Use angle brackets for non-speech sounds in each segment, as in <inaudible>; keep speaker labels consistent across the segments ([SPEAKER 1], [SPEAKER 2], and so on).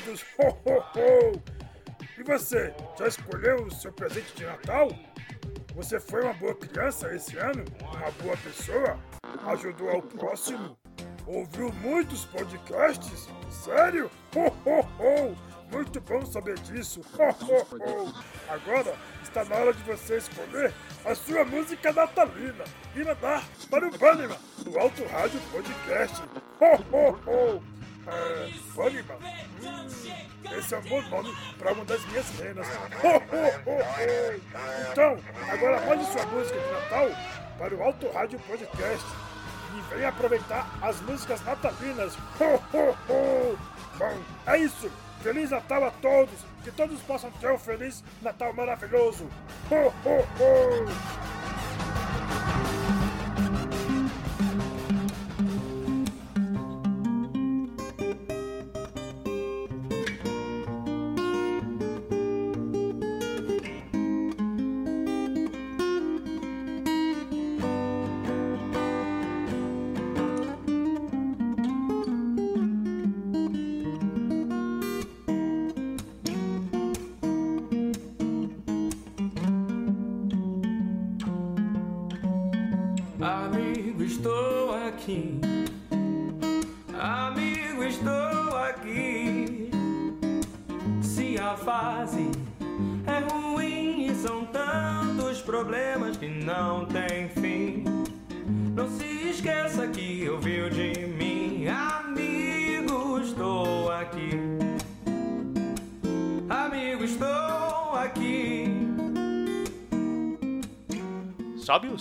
[SPEAKER 1] todos! <laughs> Ho, ho, ho! E você, já escolheu o seu presente de Natal? Você foi uma boa criança esse ano? Uma boa pessoa? Ajudou ao próximo? Ouviu muitos podcasts? Sério? Ho, ho, ho! Muito bom saber disso! Ho, ho, ho! Agora está na hora de você escolher a sua música natalina e mandar para o Bannerman, no Alto Rádio Podcast. Ho, ho, ho! Bannerman, hum, esse é um bom nome para uma das minhas renas. Então, agora mande sua música de Natal para o Alto Rádio Podcast e venha aproveitar as músicas natalinas. Bom, é isso! Feliz Natal a todos! Que todos possam ter um Feliz Natal maravilhoso! Ho, ho, ho!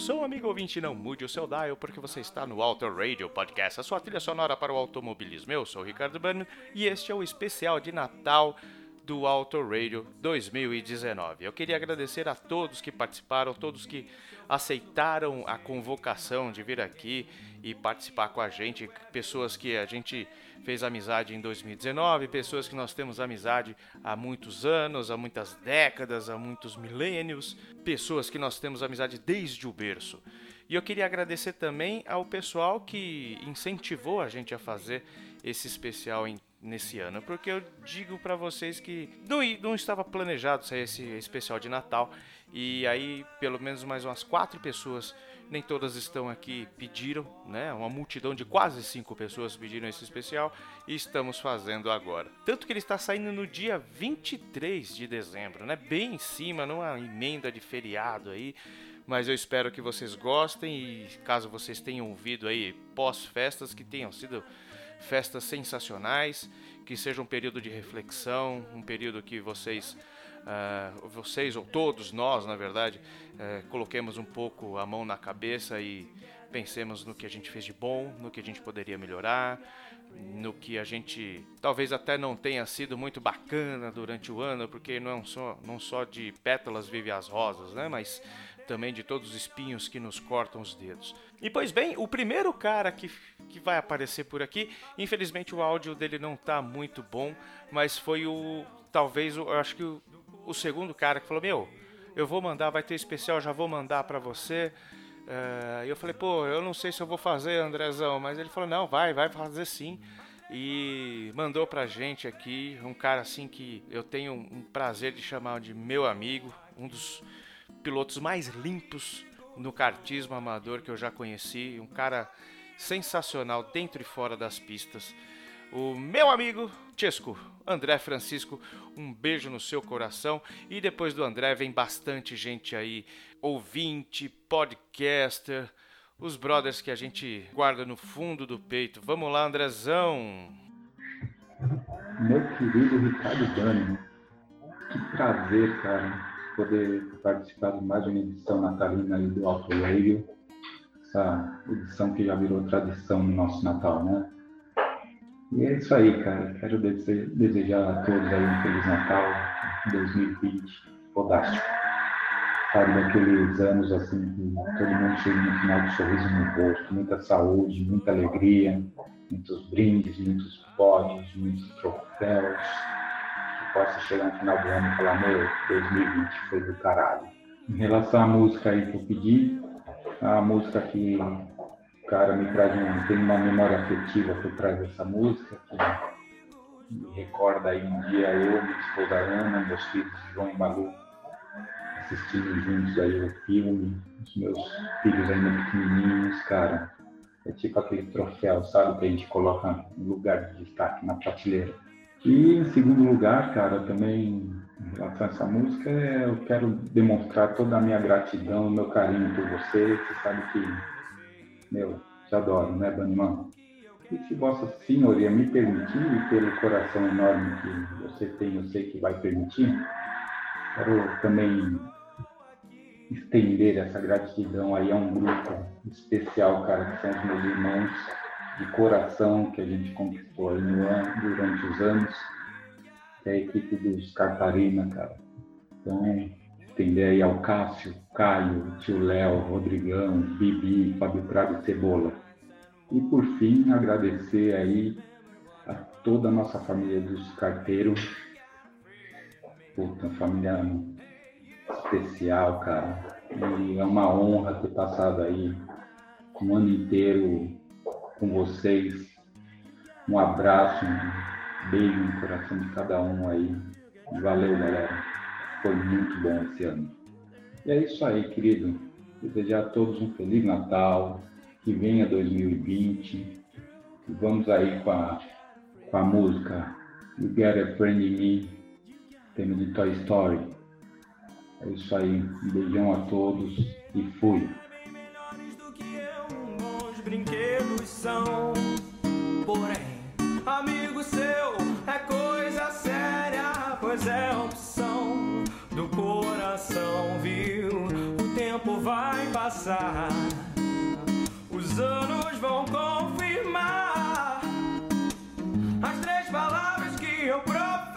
[SPEAKER 2] Som, amigo ouvinte, não mude o seu dial, porque você está no Auto Radio Podcast, a sua trilha sonora para o automobilismo. Eu sou o Ricardo Bano e este é o especial de Natal do Auto Radio 2019. Eu queria agradecer a todos que participaram, todos que aceitaram a convocação de vir aqui e participar com a gente, pessoas que a gente fez amizade em 2019, pessoas que nós temos amizade há muitos anos, há muitas décadas, há muitos milênios, pessoas que nós temos amizade desde o berço. E eu queria agradecer também ao pessoal que incentivou a gente a fazer esse especial em nesse ano, porque eu digo para vocês que não, não estava planejado sair esse especial de Natal e aí pelo menos mais umas quatro pessoas, nem todas estão aqui, pediram, né? Uma multidão de quase cinco pessoas pediram esse especial e estamos fazendo agora. Tanto que ele está saindo no dia 23 de dezembro, né? Bem em cima, numa emenda de feriado aí mas eu espero que vocês gostem e caso vocês tenham ouvido aí pós-festas que tenham sido festas sensacionais, que seja um período de reflexão, um período que vocês, uh, vocês ou todos nós, na verdade, uh, coloquemos um pouco a mão na cabeça e pensemos no que a gente fez de bom, no que a gente poderia melhorar, no que a gente talvez até não tenha sido muito bacana durante o ano, porque não só, não só de pétalas vive as rosas, né? Mas também de todos os espinhos que nos cortam os dedos. E pois bem, o primeiro cara que, que vai aparecer por aqui, infelizmente o áudio dele não tá muito bom, mas foi o talvez eu acho que o, o segundo cara que falou: "Meu, eu vou mandar, vai ter especial, já vou mandar para você". Uh, eu falei: "Pô, eu não sei se eu vou fazer, Andrezão", mas ele falou: "Não, vai, vai fazer sim" e mandou pra gente aqui um cara assim que eu tenho um prazer de chamar de meu amigo, um dos pilotos mais limpos no kartismo amador que eu já conheci, um cara sensacional dentro e fora das pistas. O meu amigo Chesco, André Francisco, um beijo no seu coração. E depois do André vem bastante gente aí, ouvinte, podcaster, os brothers que a gente guarda no fundo do peito. Vamos lá, Andrezão!
[SPEAKER 3] Meu querido Ricardo Dani, que prazer, cara poder participar de mais uma edição natalina aí do Auto Radio, essa edição que já virou tradição no nosso Natal, né? E é isso aí, cara. Quero desejar a todos aí um Feliz Natal 2020 fodástico. Sabe, daqueles anos assim que todo mundo chega no final de sorriso no rosto, muita saúde, muita alegria, muitos brindes, muitos pódios, muitos troféus, possa chegar no final do ano e falar, meu, 2020 foi do caralho. Em relação à música aí que eu pedi, a música que cara me traz um, tem uma memória afetiva por trás dessa música, que me recorda aí um dia eu, minha esposa Ana, meus filhos João e Malu, assistindo juntos aí o filme, os meus filhos ainda pequenininhos, cara. É tipo aquele troféu, sabe, que a gente coloca no lugar de destaque na prateleira. E em segundo lugar, cara, também em relação a essa música, é, eu quero demonstrar toda a minha gratidão, meu carinho por você. Você sabe que, meu, te adoro, né, Banimão? E se Vossa Senhoria me permitir, e pelo coração enorme que você tem, eu sei que vai permitir, quero também estender essa gratidão aí a um grupo especial, cara, que são os meus irmãos de coração que a gente conquistou aí no ano, durante os anos, que é a equipe dos Cartarina, cara. Então, estender aí ao Cássio, Caio, tio Léo, Rodrigão, Bibi, Fábio Prado e Cebola. E por fim, agradecer aí a toda a nossa família dos carteiros. Puta, família especial, cara. E é uma honra ter passado aí um ano inteiro com vocês. Um abraço, um beijo no coração de cada um aí. Valeu, galera. Foi muito bom esse ano. E é isso aí, querido. Desejar a todos um Feliz Natal, que venha 2020. E vamos aí com a, com a música You Get a Friend in Me, tema de Toy Story. É isso aí. Um beijão a todos e fui.
[SPEAKER 4] brinquedos são, porém, amigo seu é coisa séria, pois é opção do coração, viu? O tempo vai passar, os anos vão confirmar as três palavras que eu proferi.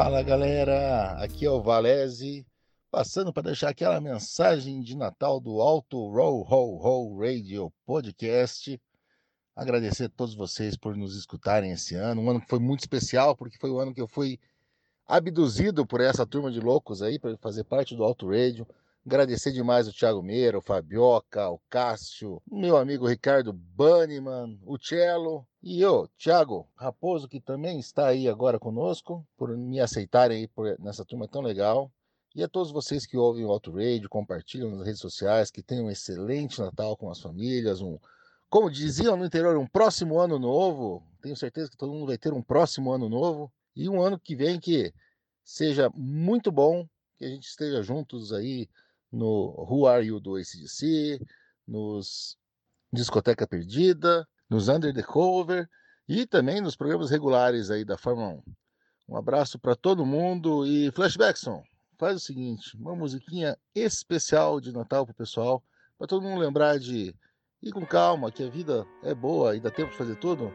[SPEAKER 5] Fala galera, aqui é o Valese, passando para deixar aquela mensagem de Natal do Alto Row Ho Ho Radio Podcast. Agradecer a todos vocês por nos escutarem esse ano, um ano que foi muito especial, porque foi o ano que eu fui abduzido por essa turma de loucos aí, para fazer parte do Alto Radio. Agradecer demais o Thiago Meira, o Fabioca, o Cássio, meu amigo Ricardo Banniman, o Cello e eu, Thiago Raposo, que também está aí agora conosco, por me aceitarem aí por, nessa turma tão legal. E a todos vocês que ouvem o Auto Radio, compartilham nas redes sociais, que tenham um excelente Natal com as famílias, um, como diziam no interior, um próximo ano novo. Tenho certeza que todo mundo vai ter um próximo ano novo e um ano que vem que seja muito bom, que a gente esteja juntos aí no Who Are You do ACDC, nos Discoteca Perdida, nos Under the Cover e também nos programas regulares aí da Fórmula 1. Um abraço para todo mundo e Flashbackson, faz o seguinte, uma musiquinha especial de Natal pro pessoal, para todo mundo lembrar de ir com calma, que a vida é boa e dá tempo de fazer tudo.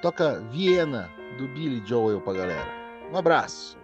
[SPEAKER 5] Toca Viena do Billy Joel pra galera. Um abraço.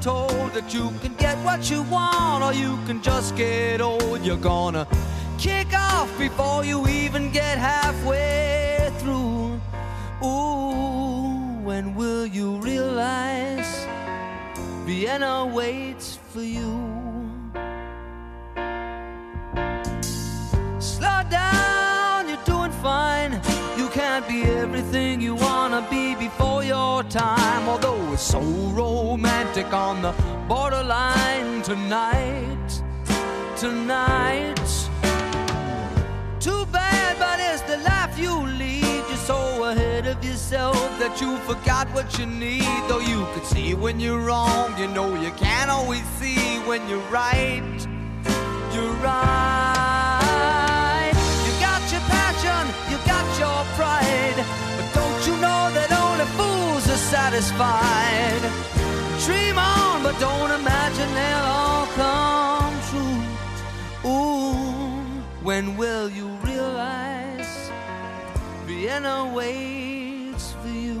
[SPEAKER 6] told that you can get what you want or you can just get old, you're gonna kick off before you even get halfway through. Ooh, when will you realize Vienna waits for you? Slow down, you're doing fine. You can't be everything you wanna be before your time. Although it's so romantic on the borderline tonight, tonight. Too bad, but it's the life you lead. You're so ahead of yourself that you forgot what you need. Though you could see when you're wrong, you know you can't always see when you're right. You're right. Satisfied? Dream on, but don't imagine they'll all come true. Ooh, when will you realize Vienna waits for you?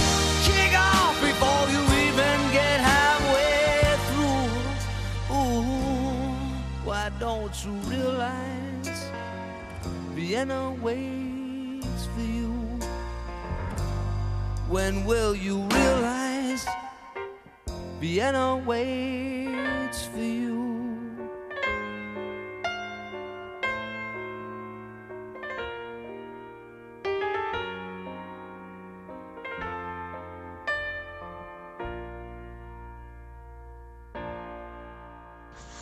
[SPEAKER 6] don't realize Vienna waits for you? When will you realize Vienna waits for you?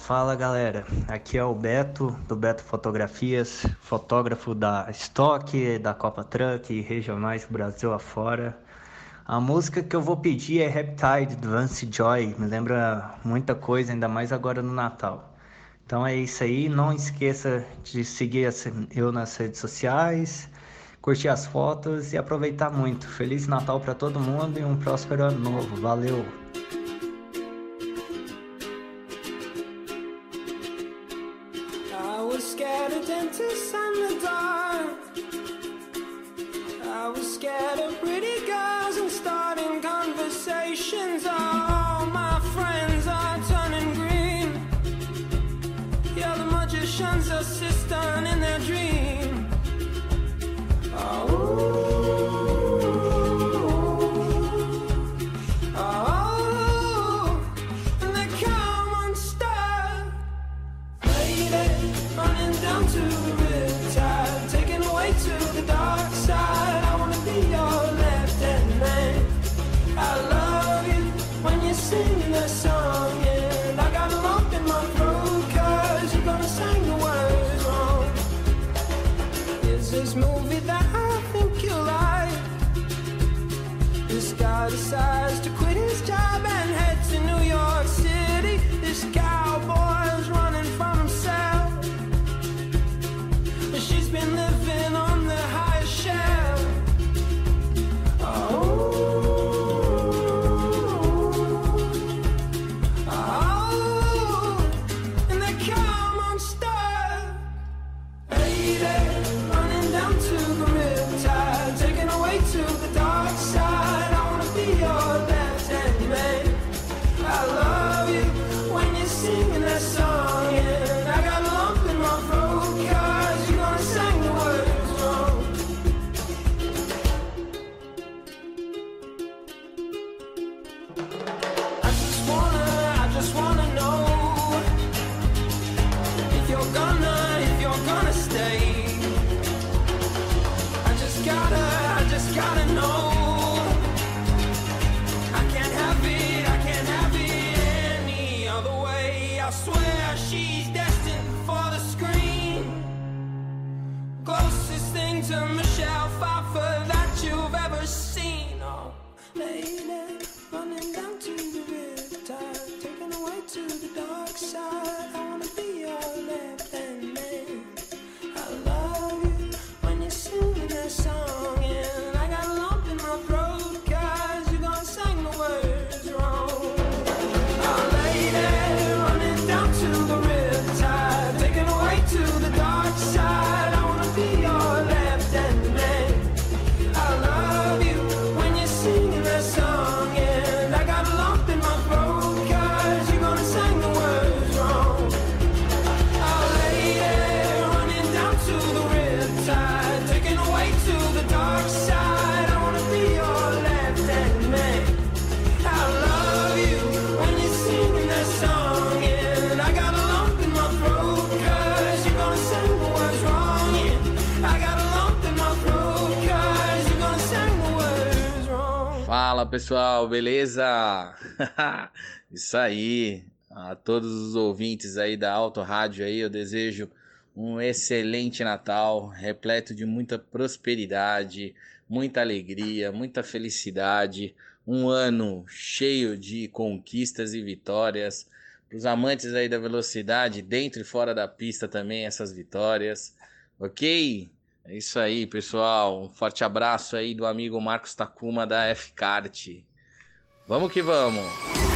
[SPEAKER 7] Fala galera, aqui é o Beto do Beto Fotografias, fotógrafo da Stock, da Copa Truck e regionais Brasil afora. A música que eu vou pedir é Reptide do Vance Joy, me lembra muita coisa, ainda mais agora no Natal. Então é isso aí, não esqueça de seguir eu nas redes sociais, curtir as fotos e aproveitar muito. Feliz Natal para todo mundo e um próspero ano novo. Valeu!
[SPEAKER 8] pessoal, beleza? <laughs> Isso aí. A todos os ouvintes aí da Auto Rádio aí, eu desejo um excelente Natal, repleto de muita prosperidade, muita alegria, muita felicidade, um ano cheio de conquistas e vitórias. Para os amantes aí da velocidade, dentro e fora da pista também essas vitórias, OK? É isso aí, pessoal. Um forte abraço aí do amigo Marcos Takuma da F-Kart. Vamos que vamos!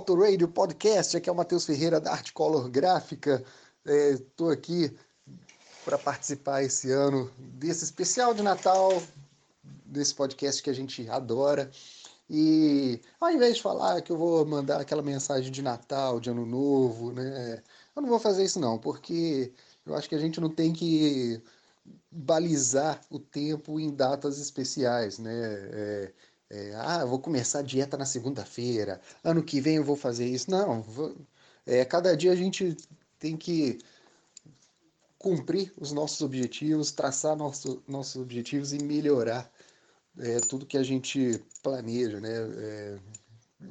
[SPEAKER 9] Auto Radio Podcast. Aqui é o Matheus Ferreira da Arte Color Gráfica. Estou aqui para participar esse ano desse especial de Natal, desse podcast que a gente adora. E ao invés de falar que eu vou mandar aquela mensagem de Natal, de Ano Novo, né? Eu não vou fazer isso não, porque eu acho que a gente não tem que balizar o tempo em datas especiais, né? É, é, ah, vou começar a dieta na segunda-feira, ano que vem eu vou fazer isso. Não, vou, é, cada dia a gente tem que cumprir os nossos objetivos, traçar nosso, nossos objetivos e melhorar é, tudo que a gente planeja, né? É,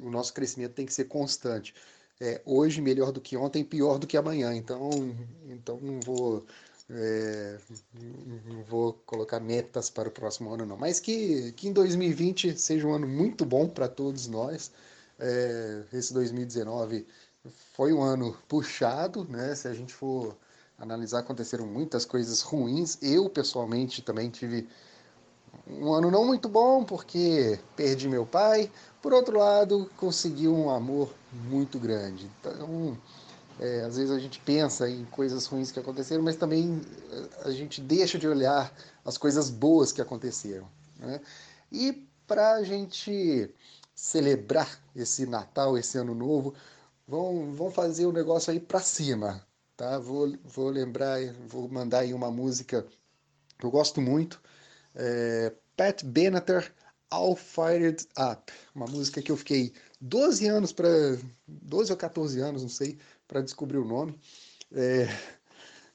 [SPEAKER 9] o nosso crescimento tem que ser constante. É, hoje melhor do que ontem, pior do que amanhã. Então, então não vou é, não vou colocar metas para o próximo ano, não. Mas que, que em 2020 seja um ano muito bom para todos nós. É, esse 2019 foi um ano puxado, né? Se a gente for analisar, aconteceram muitas coisas ruins. Eu, pessoalmente, também tive um ano não muito bom, porque perdi meu pai. Por outro lado, consegui um amor muito grande. Então é, às vezes a gente pensa em coisas ruins que aconteceram, mas também é, a gente deixa de olhar as coisas boas que aconteceram. Né? E para a gente celebrar esse Natal, esse Ano Novo, vão, vão fazer o negócio aí para cima. Tá? Vou, vou lembrar, vou mandar aí uma música que eu gosto muito, é, Pat Benatar, All Fired Up, uma música que eu fiquei 12 anos para 12 ou 14 anos, não sei, para descobrir o nome. É,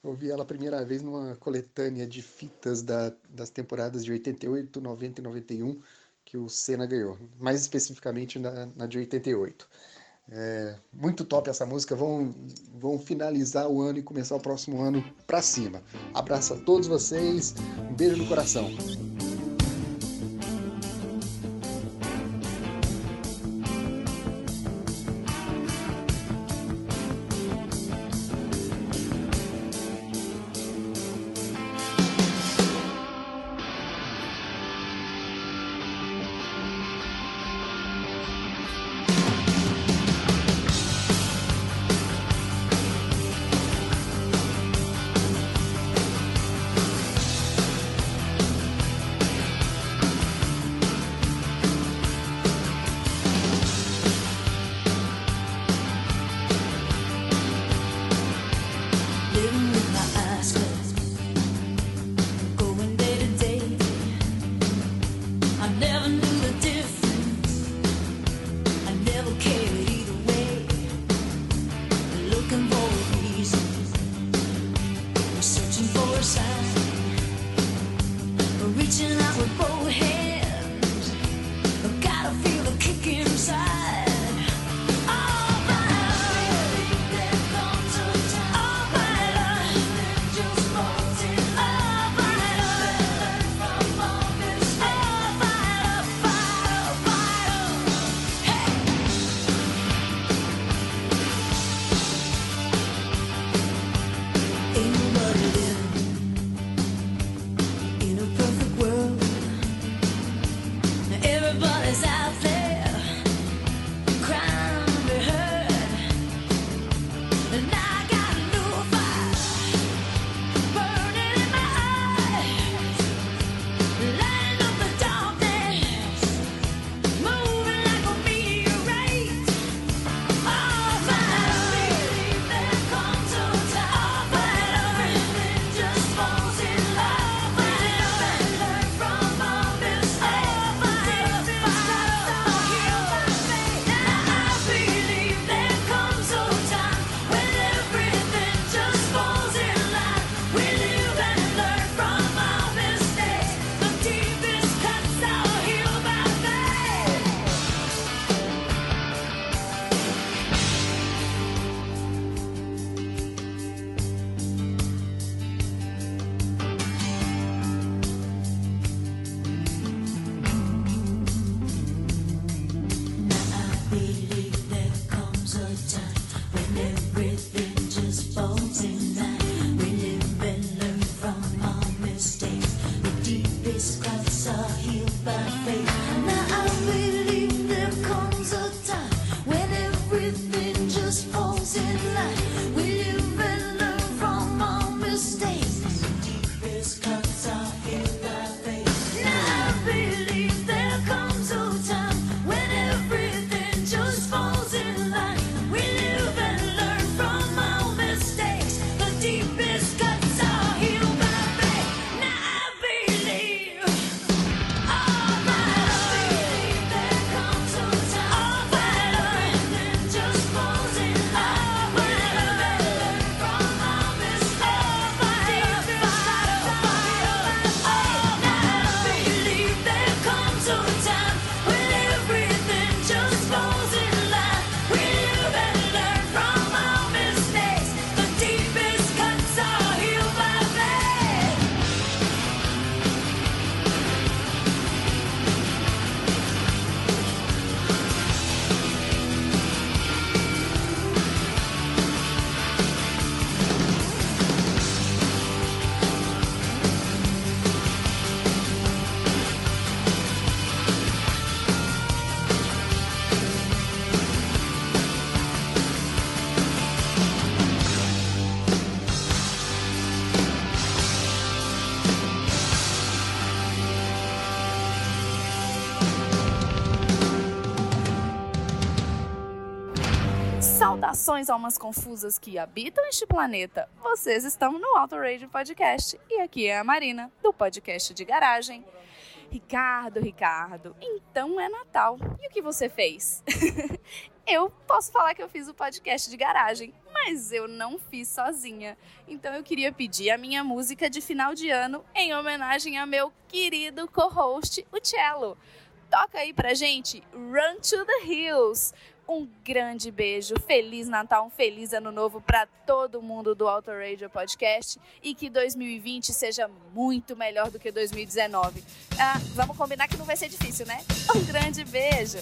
[SPEAKER 9] ouvi ela a primeira vez numa coletânea de fitas da, das temporadas de 88, 90 e 91 que o Senna ganhou, mais especificamente na, na de 88. É, muito top essa música. Vão, vão finalizar o ano e começar o próximo ano para cima. Abraço a todos vocês, um beijo no coração.
[SPEAKER 10] Saudações almas confusas que habitam este planeta. Vocês estão no Auto Radio Podcast e aqui é a Marina, do podcast de garagem. Ricardo, Ricardo, então é Natal. E o que você fez? <laughs> eu posso falar que eu fiz o podcast de garagem, mas eu não fiz sozinha. Então eu queria pedir a minha música de final de ano em homenagem a meu querido co-host, o Cello. Toca aí pra gente Run to the Hills. Um grande beijo, feliz Natal, um feliz ano novo para todo mundo do Auto Radio Podcast e que 2020 seja muito melhor do que 2019. Ah, vamos combinar que não vai ser difícil, né? Um grande beijo.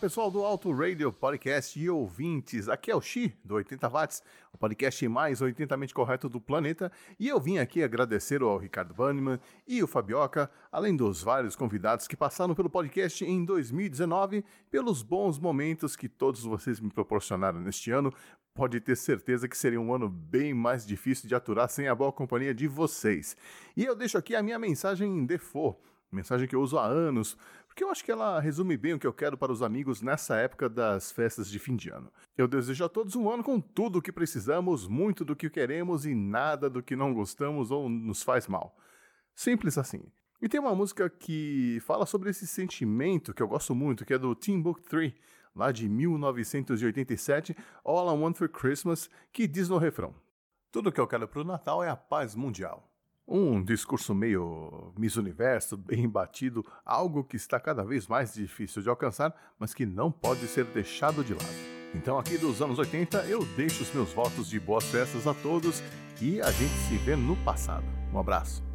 [SPEAKER 11] Pessoal do Auto Radio Podcast e ouvintes, aqui é o Xi do 80 Watts, o podcast mais 80mente correto do planeta, e eu vim aqui agradecer ao Ricardo Banniman e o Fabioca, além dos vários convidados que passaram pelo podcast em 2019, pelos bons momentos que todos vocês me proporcionaram neste ano. Pode ter certeza que seria um ano bem mais difícil de aturar sem a boa companhia de vocês. E eu deixo aqui a minha mensagem em default
[SPEAKER 12] Mensagem que eu uso há anos, porque eu acho que ela resume bem o que eu quero para os amigos nessa época das festas de fim de ano. Eu desejo a todos um ano com tudo o que precisamos, muito do que queremos e nada do que não gostamos ou nos faz mal. Simples assim. E tem uma música que fala sobre esse sentimento que eu gosto muito, que é do Team Book 3, lá de 1987, All I Want for Christmas, que diz no refrão: Tudo que eu quero pro Natal é a paz mundial. Um discurso meio Miss Universo, bem batido, algo que está cada vez mais difícil de alcançar, mas que não pode ser deixado de lado. Então, aqui dos anos 80, eu deixo os meus votos de boas festas a todos e a gente se vê no passado. Um abraço.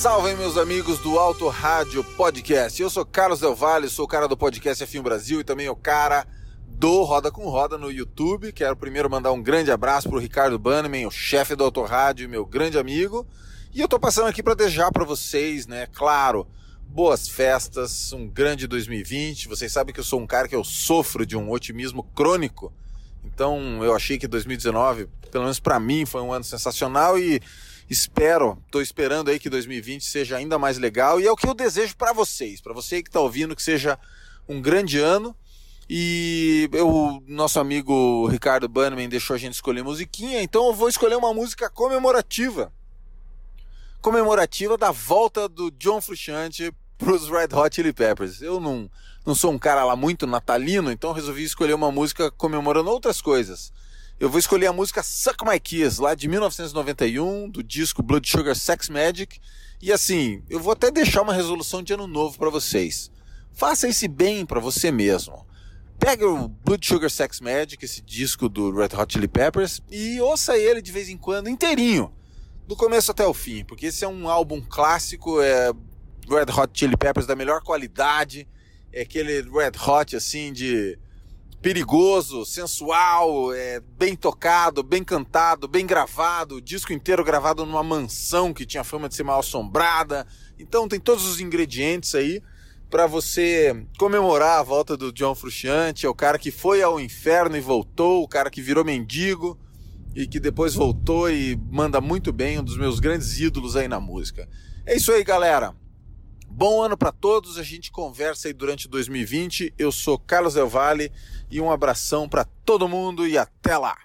[SPEAKER 13] Salve meus amigos do Alto Rádio Podcast. Eu sou Carlos Del Valle, sou o cara do podcast F1 Brasil e também o cara do Roda com Roda no YouTube. Quero primeiro mandar um grande abraço pro Ricardo Bannerman, o chefe do Auto Rádio, meu grande amigo. E eu tô passando aqui para desejar para vocês, né, claro, boas festas, um grande 2020. Vocês sabem que eu sou um cara que eu sofro de um otimismo crônico. Então, eu achei que 2019, pelo menos para mim, foi um ano sensacional e espero, tô esperando aí que 2020 seja ainda mais legal e é o que eu desejo para vocês, para você que tá ouvindo que seja um grande ano. E o nosso amigo Ricardo Bannerman deixou a gente escolher musiquinha, então eu vou escolher uma música comemorativa. Comemorativa da volta do John Frusciante pros Red Hot Chili Peppers. Eu não, não sou um cara lá muito natalino, então resolvi escolher uma música comemorando outras coisas. Eu vou escolher a música Suck My Kiss, lá de 1991, do disco Blood Sugar Sex Magic. E assim, eu vou até deixar uma resolução de ano novo para vocês. Faça esse bem para você mesmo.
[SPEAKER 4] Pega o Blood Sugar Sex Magic, esse disco do Red Hot Chili Peppers, e ouça ele de vez em quando inteirinho, do começo até o fim, porque esse é um álbum clássico, é Red Hot Chili Peppers da melhor qualidade, é aquele Red Hot assim de perigoso, sensual, é bem tocado, bem cantado, bem gravado, o disco inteiro gravado numa mansão que tinha fama de ser mal assombrada. Então tem todos os ingredientes aí para você comemorar a volta do John Frusciante, é o cara que foi ao inferno e voltou, o cara que virou mendigo e que depois voltou e manda muito bem, um dos meus grandes ídolos aí na música. É isso aí, galera. Bom ano para todos, a gente conversa aí durante 2020. Eu sou Carlos Del Valle e um abração para todo mundo e até lá.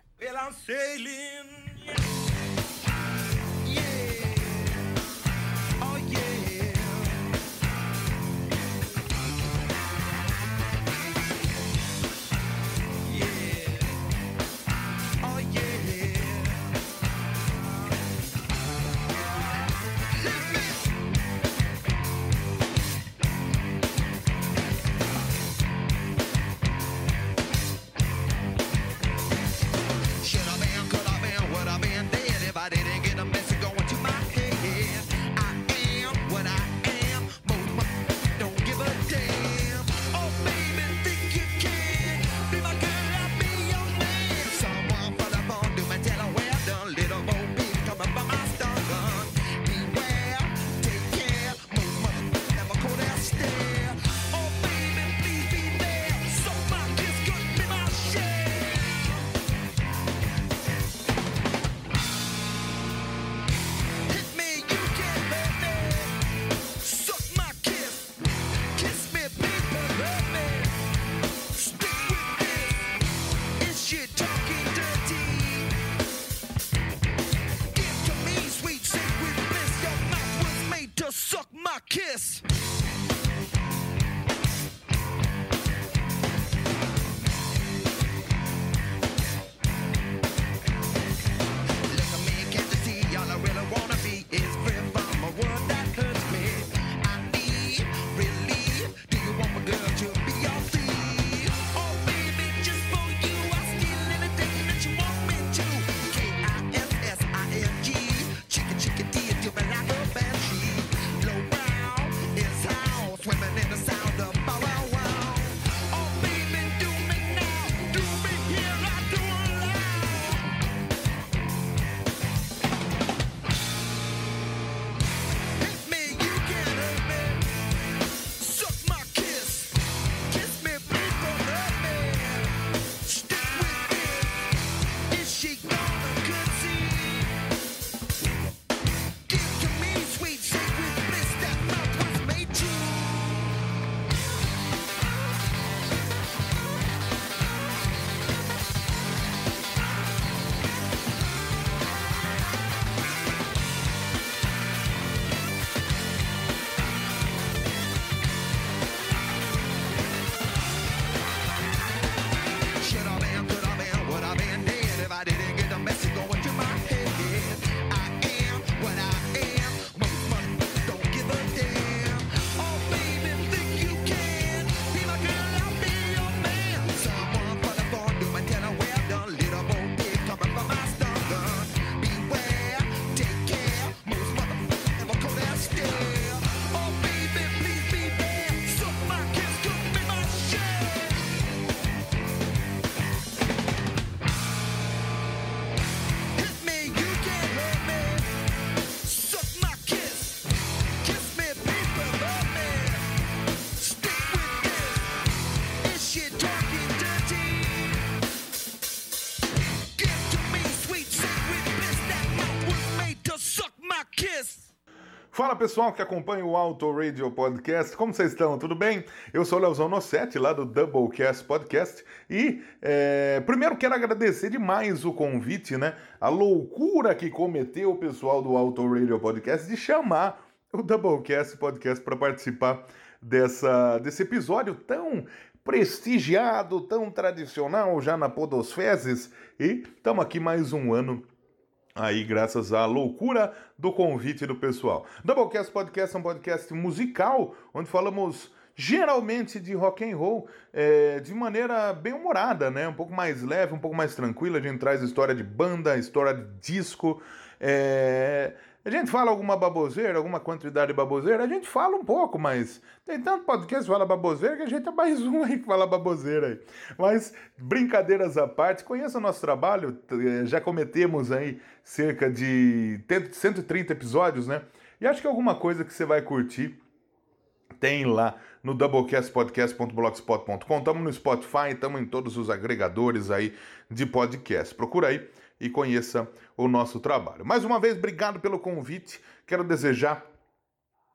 [SPEAKER 14] Fala pessoal que acompanha o Auto Radio Podcast, como vocês estão? Tudo bem? Eu sou o Leozão Nossetti, lá do Doublecast Podcast, e é, primeiro quero agradecer demais o convite, né? A loucura que cometeu o pessoal do Auto Radio Podcast de chamar o Doublecast Podcast para participar dessa, desse episódio tão prestigiado, tão tradicional já na Podosfezes, e estamos aqui mais um ano aí graças à loucura do convite do pessoal. Doublecast Podcast é um podcast musical onde falamos geralmente de rock and roll, é, de maneira bem humorada, né? Um pouco mais leve, um pouco mais tranquila. A gente traz história de banda, história de disco. é, A gente fala alguma baboseira, alguma quantidade de baboseira, a gente fala um pouco, mas tem tanto podcast que fala baboseira que a gente é mais <laughs> um aí que fala baboseira aí. Mas, brincadeiras à parte, conheça o nosso trabalho, eh, já cometemos aí cerca de 130 episódios, né? E acho que alguma coisa que você vai curtir tem lá no doublecastpodcast.blogspot.com. Estamos no Spotify, estamos em todos os agregadores aí de podcast. Procura aí e conheça o nosso trabalho. Mais uma vez, obrigado pelo convite. Quero desejar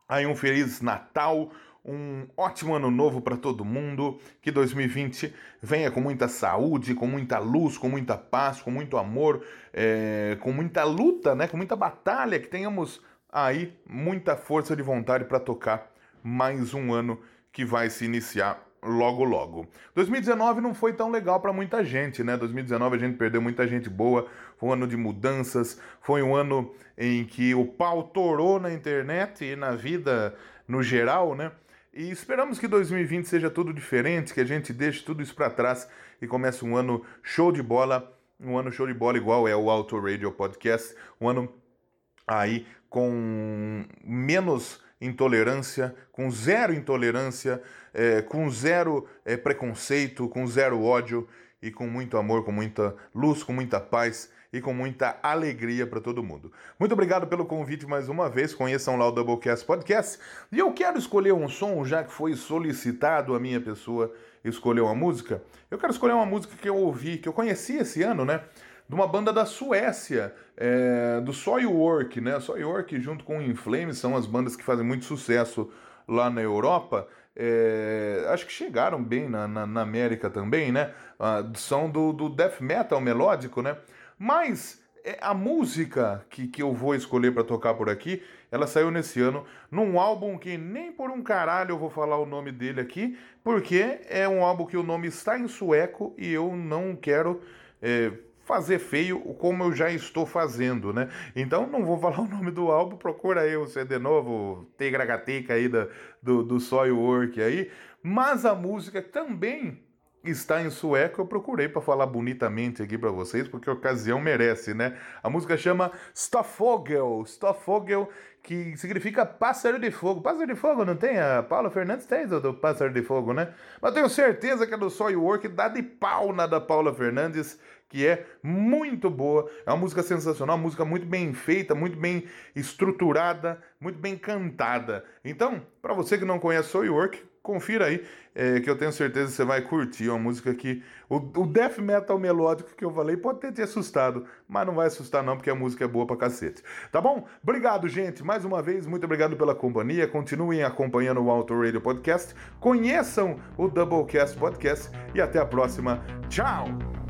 [SPEAKER 14] aí um feliz Natal, um ótimo ano novo para todo mundo. Que 2020 venha com muita saúde, com muita luz, com muita paz, com muito amor, é, com muita luta, né? Com muita batalha. Que tenhamos aí muita força de vontade para tocar mais um ano que vai se iniciar logo logo. 2019 não foi tão legal para muita gente, né? 2019 a gente perdeu muita gente boa, foi um ano de mudanças, foi um ano em que o pau torou na internet e na vida no geral, né? E esperamos que 2020 seja tudo diferente, que a gente deixe tudo isso para trás e comece um ano show de bola, um ano show de bola igual é o Auto Radio Podcast, um ano aí com menos intolerância, com zero intolerância, é, com zero é, preconceito, com zero ódio e com muito amor, com muita luz, com muita paz e com muita alegria para todo mundo. Muito obrigado pelo convite mais uma vez. Conheçam lá o Doublecast Podcast. E eu quero escolher um som, já que foi solicitado a minha pessoa escolher uma música. Eu quero escolher uma música que eu ouvi, que eu conheci esse ano, né? De uma banda da Suécia, é, do Soilwork, né? Soilwork junto com o Inflames são as bandas que fazem muito sucesso lá na Europa. É, acho que chegaram bem na, na, na América também, né? Ah, são do, do death metal melódico, né? Mas é, a música que, que eu vou escolher para tocar por aqui, ela saiu nesse ano num álbum que nem por um caralho eu vou falar o nome dele aqui, porque é um álbum que o nome está em sueco e eu não quero é, fazer feio como eu já estou fazendo, né? Então não vou falar <laughs> o nome do álbum, procura aí o CD novo, Tegragateca aí da, do, do Soilwork aí, mas a música também está em sueco, eu procurei para falar bonitamente aqui para vocês, porque a ocasião merece, né? A música chama Stoffogel, Stoffogel, que significa pássaro de fogo. Pássaro de fogo, não tem? A Paula Fernandes tem do, do pássaro de fogo, né? Mas tenho certeza que a do Soilwork dá de pau na da Paula Fernandes, que é muito boa. É uma música sensacional, uma música muito bem feita, muito bem estruturada, muito bem cantada. Então, para você que não conhece Soilwork, confira aí, é, que eu tenho certeza que você vai curtir. É uma música que. O, o death metal melódico que eu falei pode ter te assustado, mas não vai assustar, não, porque a música é boa pra cacete. Tá bom? Obrigado, gente. Mais uma vez, muito obrigado pela companhia. Continuem acompanhando o Auto Radio Podcast. Conheçam o Doublecast Podcast e até a próxima. Tchau!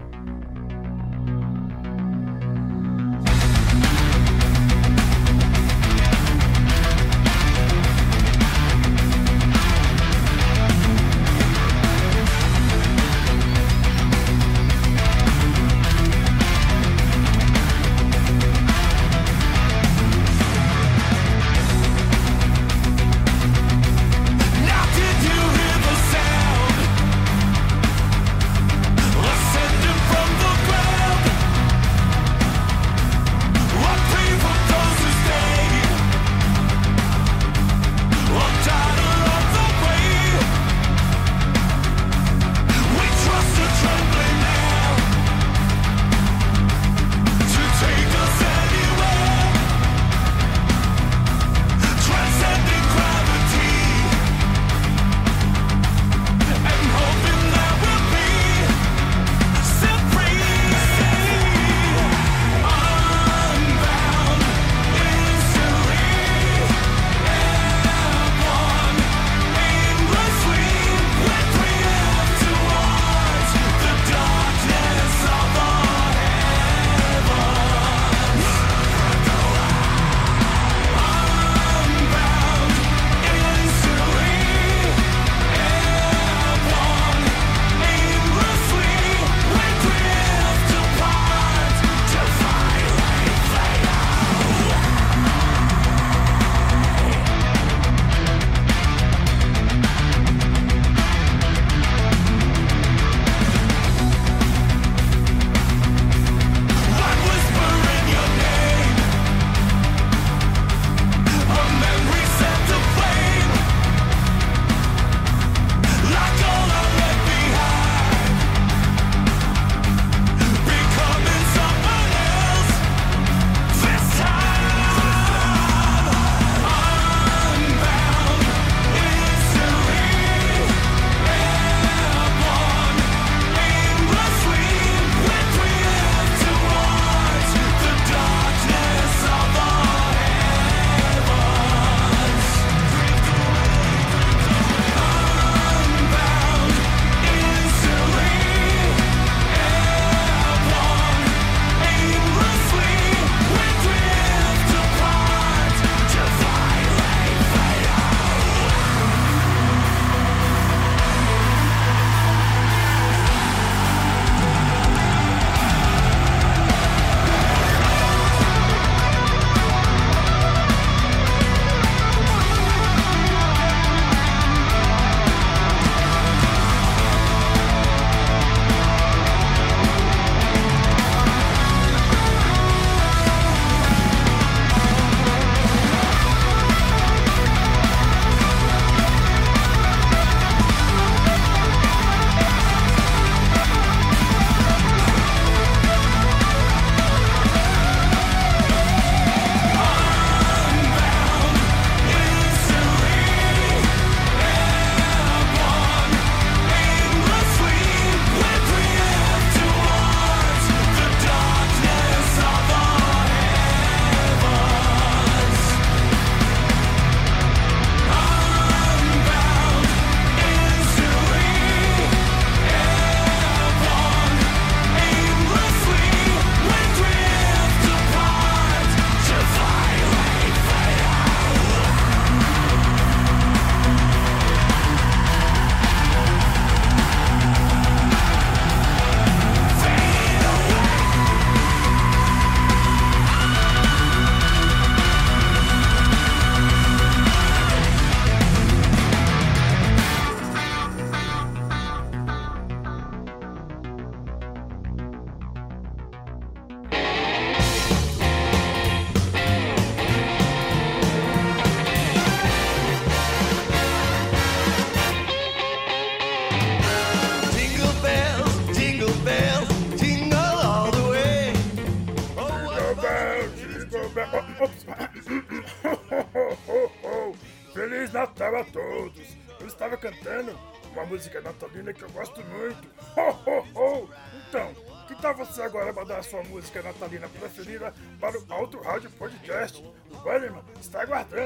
[SPEAKER 1] Música natalina preferida para o Alto Rádio Podcast? O Bannerman está aguardando.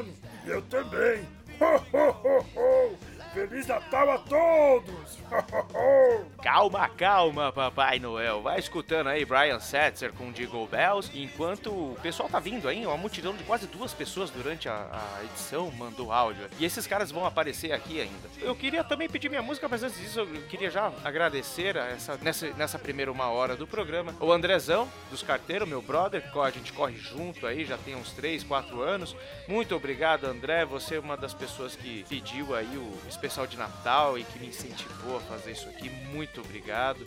[SPEAKER 2] Calma, calma, Papai Noel. Vai escutando aí Brian Setzer com Jingle Bells, enquanto o pessoal tá vindo aí, uma multidão de quase duas pessoas durante a, a edição mandou áudio. E esses caras vão aparecer aqui ainda. Eu queria também pedir minha música, mas antes disso eu queria já agradecer a essa, nessa, nessa primeira uma hora do programa. O Andrezão, dos carteiros, meu brother, a gente corre junto aí, já tem uns 3, 4 anos. Muito obrigado, André. Você é uma das pessoas que pediu aí o especial de Natal e que me incentivou a fazer isso aqui. Muito obrigado.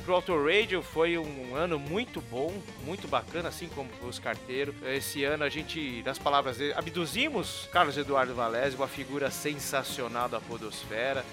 [SPEAKER 2] Pro Auto Radio foi um ano muito bom, muito bacana, assim como os carteiros. Esse ano a gente, nas palavras dele, abduzimos Carlos Eduardo Valese, uma figura sensacional da podosfera.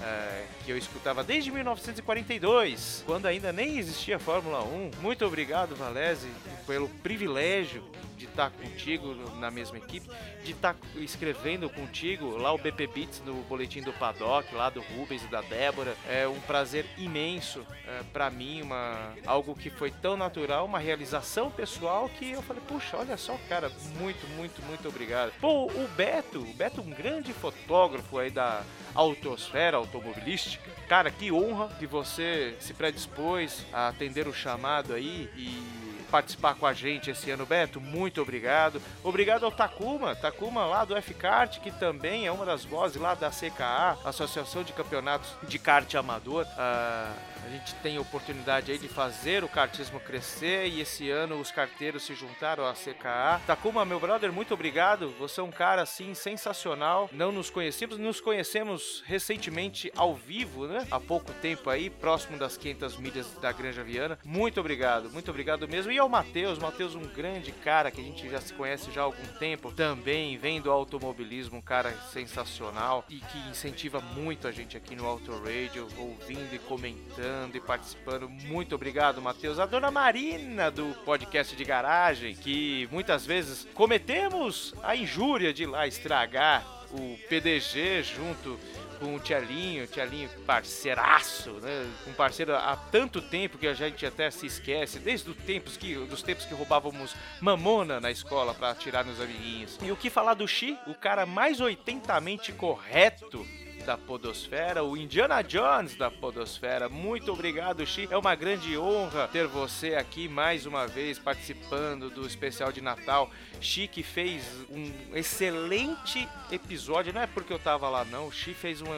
[SPEAKER 2] é, que eu escutava desde 1942, quando ainda nem existia Fórmula 1. Muito obrigado, Valese, pelo privilégio de estar contigo na mesma equipe, de estar escrevendo contigo lá o BP Beats no boletim do Paddock, lá do Rubens e da Débora. É um prazer imenso é, para mim, uma, algo que foi tão natural, uma realização pessoal que eu falei, puxa, olha só, cara, muito, muito, muito obrigado. Pô, o Beto, o Beto, um grande fotógrafo aí da autosfera automobilística. Cara, que honra que você se predispôs a atender o chamado aí e participar com a gente esse ano, Beto. Muito obrigado. Obrigado ao Takuma, Takuma lá do F-Kart, que também é uma das vozes lá da CKA, Associação de Campeonatos de Kart Amador. Ah, a gente tem oportunidade aí de fazer o kartismo crescer e esse ano os carteiros se juntaram à CKA. Takuma, meu brother, muito obrigado. Você é um cara assim sensacional. Não nos conhecemos, nos conhecemos recentemente ao vivo, né? Há pouco tempo aí, próximo das 500 milhas da Granja Viana. Muito obrigado, muito obrigado mesmo. E ao Matheus, Matheus, um grande cara que a gente já se conhece já há algum tempo, também vem do automobilismo, um cara sensacional e que incentiva muito a gente aqui no Auto Radio, ouvindo e comentando e participando. Muito obrigado, Matheus. A dona Marina do podcast de garagem, que muitas vezes cometemos a injúria de ir lá estragar o PDG junto com o Tchelinho, Tchelinho parceiraço, né? Um parceiro há tanto tempo que a gente até se esquece, desde os tempos que, dos tempos que roubávamos mamona na escola para atirar nos amiguinhos. E o que falar do Xi, o cara mais oitentamente correto da Podosfera, o Indiana Jones da Podosfera. Muito obrigado, Xi. É uma grande honra ter você aqui mais uma vez participando do especial de Natal. Xi que fez um excelente episódio, não é porque eu tava lá não, Xi fez um,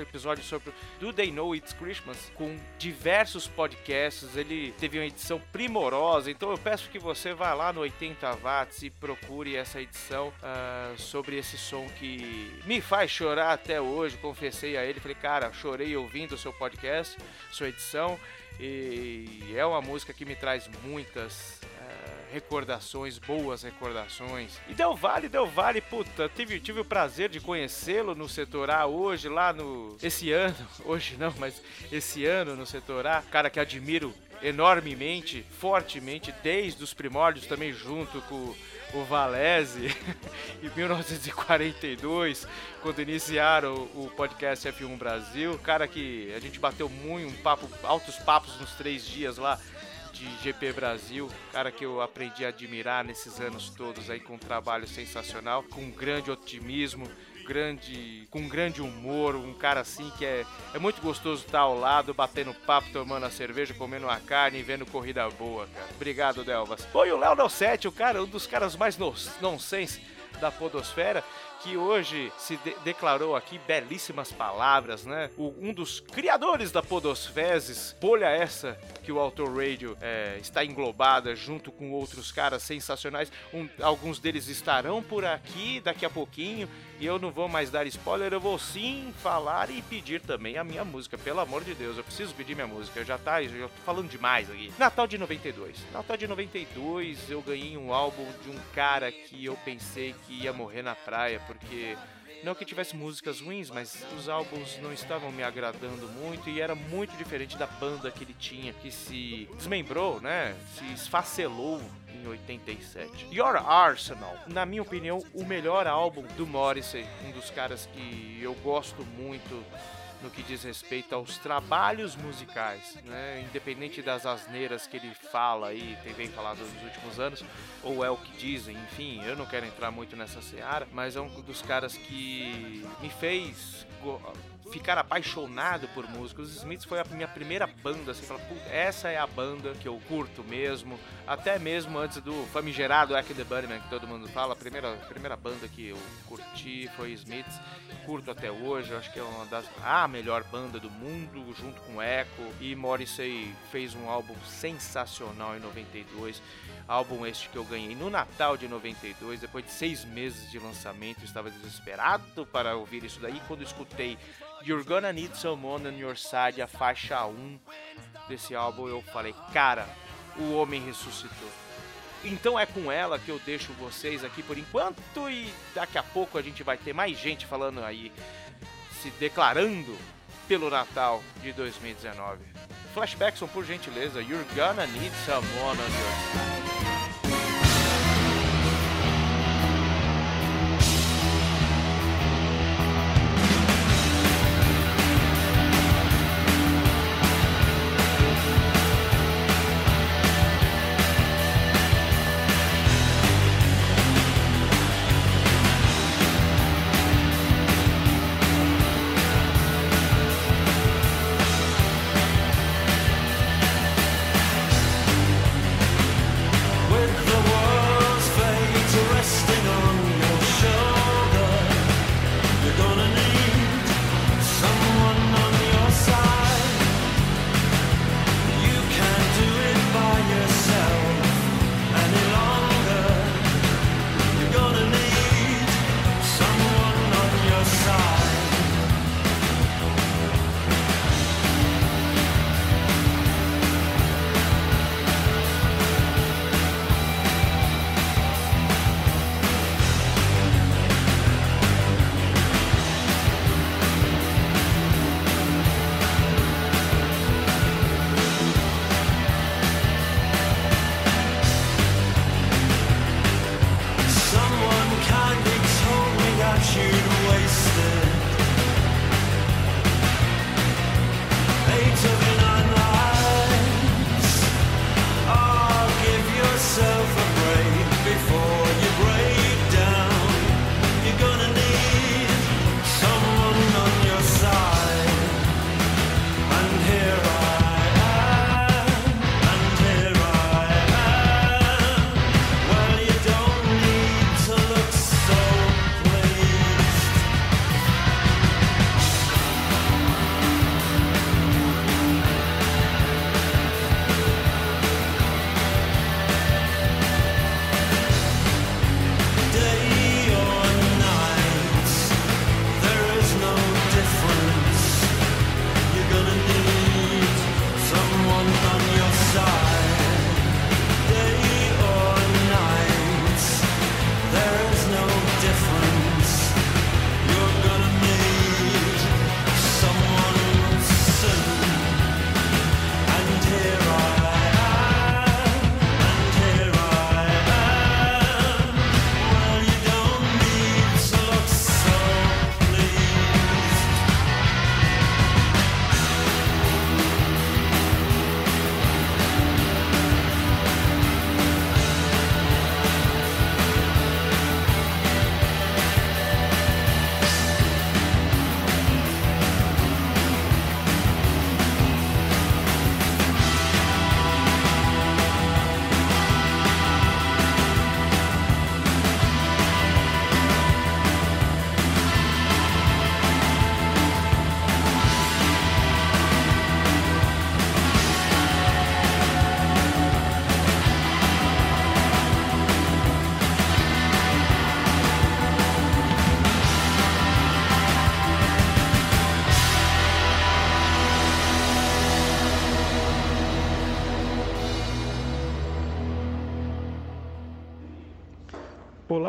[SPEAKER 2] episódio sobre Do They Know It's Christmas com diversos podcasts, ele teve uma edição primorosa, então eu peço que você vá lá no 80 watts e procure essa edição ah, sobre esse som que me faz chorar até hoje, confessei a ele, falei, cara, chorei ouvindo o seu podcast, sua edição, e é uma música que me traz muitas eh, recordações, boas recordações. E Del Vale, Del Vale, puta, tive, tive o prazer de conhecê-lo no setor A hoje, lá no. Esse ano, <laughs> hoje não, mas esse ano no setor A, cara que admiro enormemente, fortemente, desde os primórdios também junto com o Valese <laughs> em 1942, quando iniciaram o podcast F1 Brasil. Cara que a gente bateu muito, um papo, altos papos nos três dias lá de GP Brasil, cara que eu aprendi a admirar nesses anos todos aí com um trabalho sensacional, com um grande otimismo, grande, com um grande humor, um cara assim que é, é muito gostoso estar ao lado, batendo papo, tomando a cerveja, comendo uma carne e vendo corrida boa, cara. Obrigado, Delvas. Foi o Léo Nossetti, o cara, um dos caras mais no, nonsense da podosfera, que hoje se de- declarou aqui belíssimas palavras, né? O- um dos criadores da podosfezes, bolha essa que o Auto Radio é, está englobada junto com outros caras sensacionais. Um- alguns deles estarão por aqui daqui a pouquinho e eu não vou mais dar spoiler, eu vou sim falar e pedir também a minha música. Pelo amor de Deus, eu preciso pedir minha música. Eu já tá, eu já tô falando demais aqui. Natal de 92. Natal de 92 eu ganhei um álbum de um cara que eu pensei que ia morrer na praia porque não que tivesse músicas ruins, mas os álbuns não estavam me agradando muito e era muito diferente da banda que ele tinha, que se desmembrou, né? Se esfacelou em 87. Your Arsenal, na minha opinião, o melhor álbum do Morrissey, um dos caras que eu gosto muito no que diz respeito aos trabalhos musicais, né? independente das asneiras que ele fala aí, tem bem falado nos últimos anos, ou é o que dizem, enfim, eu não quero entrar muito nessa seara, mas é um dos caras que me fez ficar apaixonado por música. Os Smiths foi a minha primeira banda, assim, falar, "Puta, essa é a banda que eu curto mesmo, até mesmo antes do famigerado Echo the Bunnyman, que todo mundo fala, a primeira, a primeira banda que eu curti foi Smiths, curto até hoje, acho que é uma das a melhor banda do mundo, junto com Echo, e Morrissey fez um álbum sensacional em 92, álbum este que eu ganhei no Natal de 92, depois de seis meses de lançamento, eu estava desesperado para ouvir isso daí, quando escutei You're Gonna Need Someone on Your Side, a faixa 1 desse álbum, eu falei, cara, o homem ressuscitou. Então é com ela que eu deixo vocês aqui por enquanto e daqui a pouco a gente vai ter mais gente falando aí, se declarando pelo Natal de 2019. Flashbackson, por gentileza, You're Gonna Need Someone on Your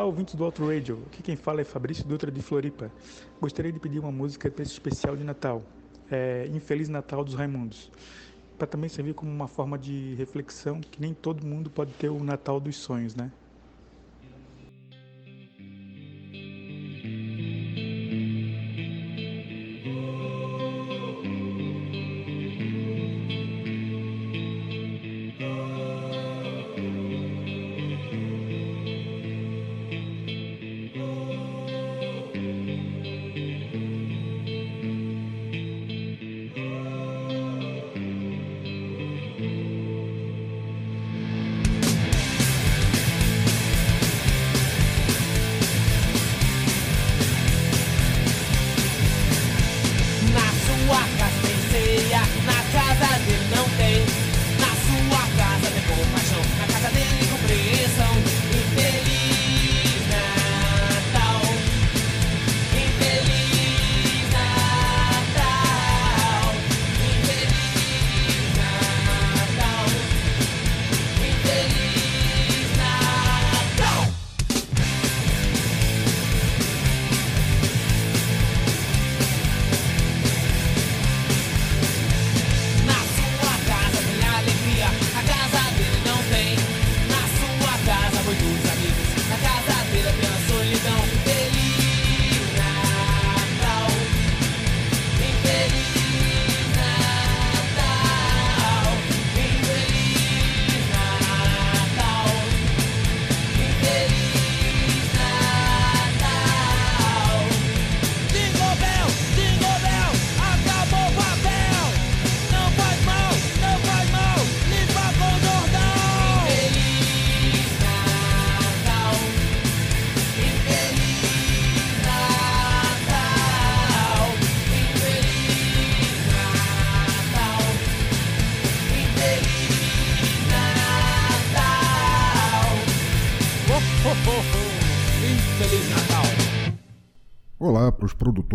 [SPEAKER 15] Olá, ouvintes do Outro Radio. Aqui quem fala é Fabrício Dutra de Floripa. Gostaria de pedir uma música para esse especial de Natal. É Infeliz Natal dos Raimundos. para também servir como uma forma de reflexão que nem todo mundo pode ter o Natal dos sonhos, né?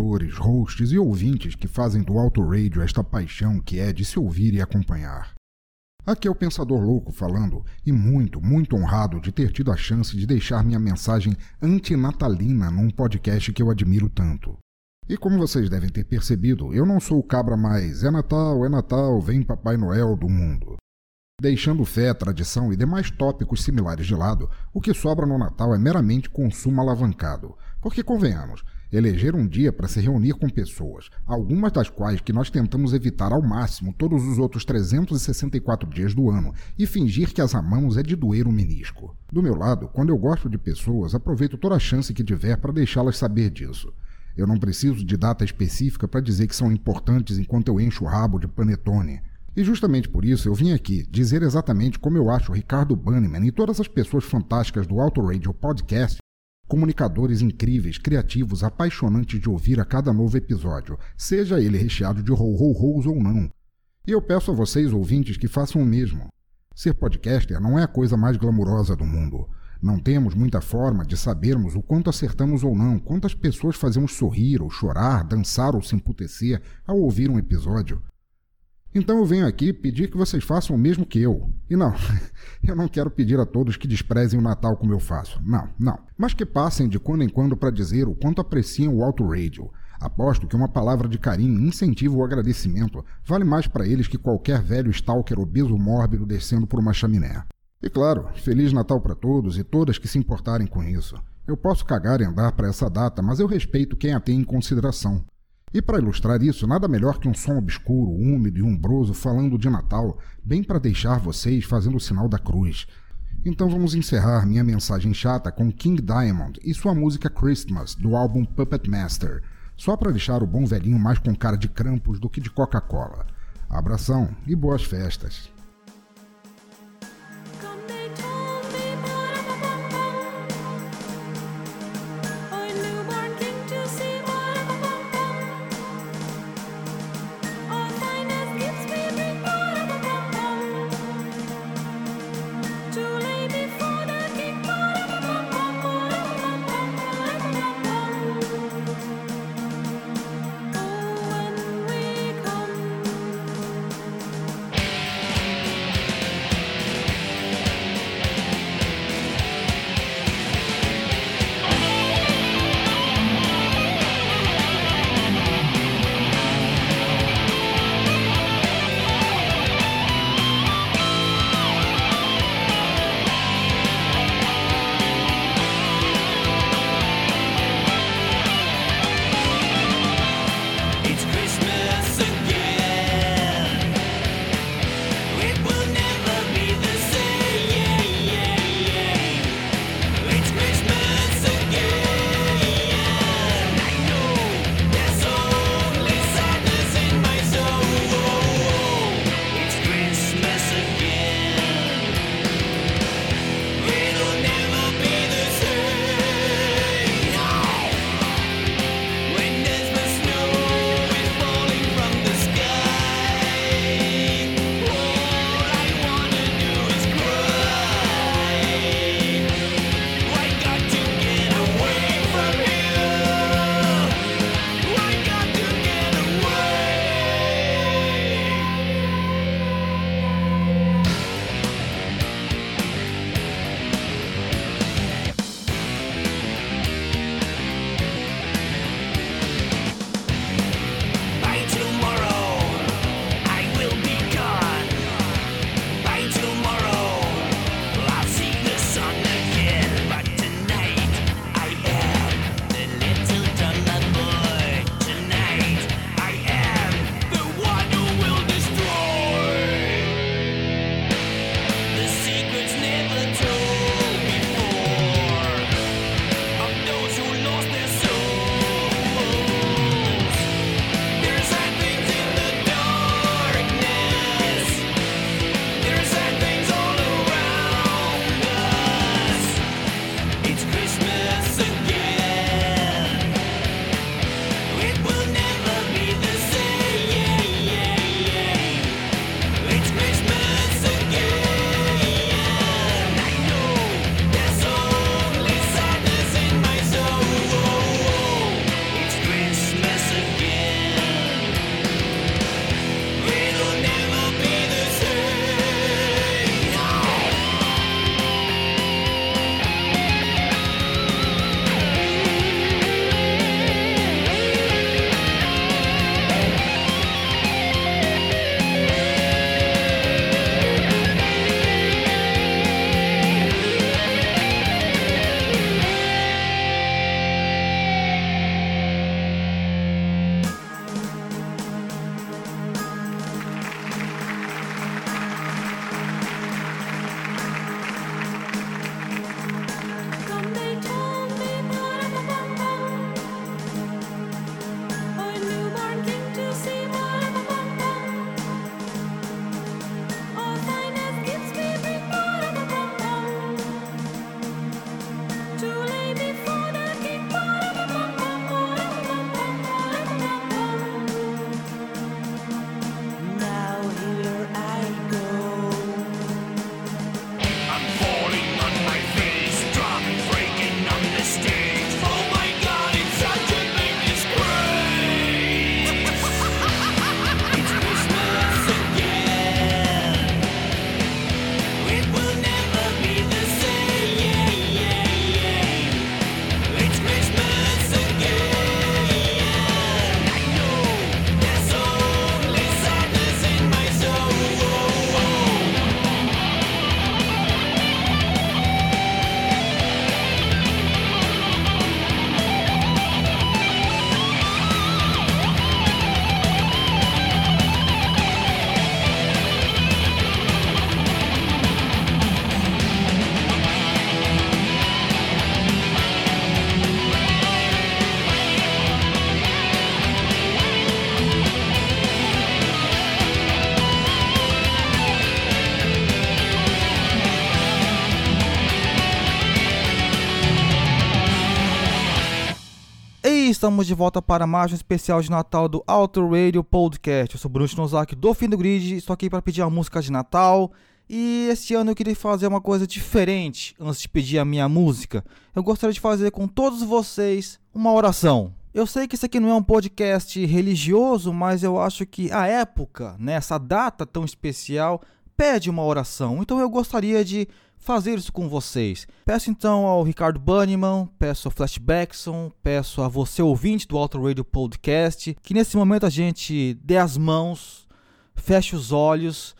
[SPEAKER 16] Produtores, hosts e ouvintes que fazem do Auto Radio esta paixão que é de se ouvir e acompanhar. Aqui é o Pensador Louco falando, e muito, muito honrado de ter tido a chance de deixar minha mensagem antinatalina num podcast que eu admiro tanto. E como vocês devem ter percebido, eu não sou o cabra mais é Natal, é Natal, vem Papai Noel do mundo. Deixando fé, tradição e demais tópicos similares de lado, o que sobra no Natal é meramente consumo alavancado. Porque, convenhamos, eleger um dia para se reunir com pessoas, algumas das quais que nós tentamos evitar ao máximo todos os outros 364 dias do ano, e fingir que as amamos é de doer o menisco. Do meu lado, quando eu gosto de pessoas, aproveito toda a chance que tiver para deixá-las saber disso. Eu não preciso de data específica para dizer que são importantes enquanto eu encho o rabo de panetone. E justamente por isso eu vim aqui dizer exatamente como eu acho o Ricardo Banniman e todas as pessoas fantásticas do Auto Radio Podcast comunicadores incríveis, criativos, apaixonantes de ouvir a cada novo episódio, seja ele recheado de ho-ho-hos ou não. E eu peço a vocês, ouvintes, que façam o mesmo. Ser podcaster não é a coisa mais glamurosa do mundo. Não temos muita forma de sabermos o quanto acertamos ou não, quantas pessoas fazemos sorrir ou chorar, dançar ou se emputecer ao ouvir um episódio. Então eu venho aqui pedir que vocês façam o mesmo que eu. E não, <laughs> eu não quero pedir a todos que desprezem o Natal como eu faço. Não, não. Mas que passem de quando em quando para dizer o quanto apreciam o Auto Radio. Aposto que uma palavra de carinho, incentivo ou agradecimento vale mais para eles que qualquer velho stalker obeso mórbido descendo por uma chaminé. E claro, Feliz Natal para todos e todas que se importarem com isso. Eu posso cagar e andar para essa data, mas eu respeito quem a tem em consideração. E para ilustrar isso, nada melhor que um som obscuro, úmido e umbroso falando de Natal, bem para deixar vocês fazendo o sinal da cruz. Então vamos encerrar minha mensagem chata com King Diamond e sua música Christmas, do álbum Puppet Master, só para deixar o bom velhinho mais com cara de crampos do que de Coca-Cola. Abração e boas festas.
[SPEAKER 17] Estamos de volta para mais um especial de Natal do Auto Radio Podcast. Eu sou Bruno Nozaki do Fim do Grid, estou aqui para pedir a música de Natal. E este ano eu queria fazer uma coisa diferente antes de pedir a minha música. Eu gostaria de fazer com todos vocês uma oração. Eu sei que isso aqui não é um podcast religioso, mas eu acho que a época, né, essa data tão especial, pede uma oração. Então eu gostaria de fazer isso com vocês. Peço então ao Ricardo Banniman, peço ao Flashbackson, peço a você ouvinte do Auto Radio Podcast, que nesse momento a gente dê as mãos, feche os olhos,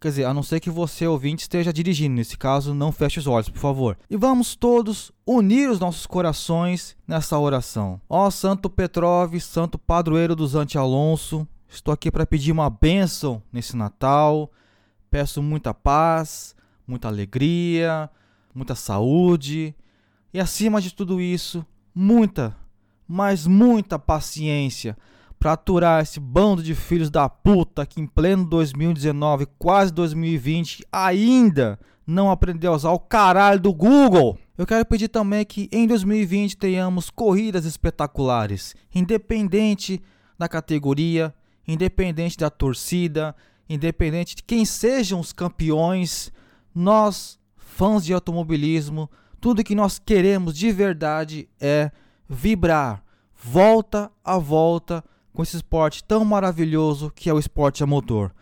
[SPEAKER 17] quer dizer, a não ser que você ouvinte esteja dirigindo, nesse caso não feche os olhos, por favor. E vamos todos unir os nossos corações nessa oração. Ó Santo Petrov, Santo Padroeiro dos Ante Alonso, estou aqui para pedir uma bênção nesse Natal. Peço muita paz, muita alegria, muita saúde e, acima de tudo isso, muita, mas muita paciência para aturar esse bando de filhos da puta que, em pleno 2019, quase 2020, ainda não aprendeu a usar o caralho do Google. Eu quero pedir também que em 2020 tenhamos corridas espetaculares, independente da categoria, independente da torcida, independente de quem sejam os campeões, nós, fãs de automobilismo, tudo que nós queremos de verdade é vibrar, volta a volta com esse esporte tão maravilhoso que é o esporte a motor.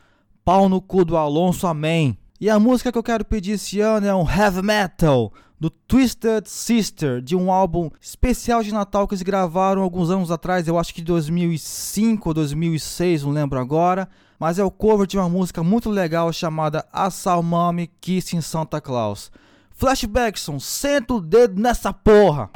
[SPEAKER 17] Pau no cu do Alonso, amém. E a música que eu quero pedir esse ano é um heavy metal do Twisted Sister, de um álbum especial de Natal que eles gravaram alguns anos atrás, eu acho que 2005 ou 2006, não lembro agora mas é o cover de uma música muito legal chamada A Salmame Kissing Santa Claus. Flashbackson, senta o dedo nessa porra!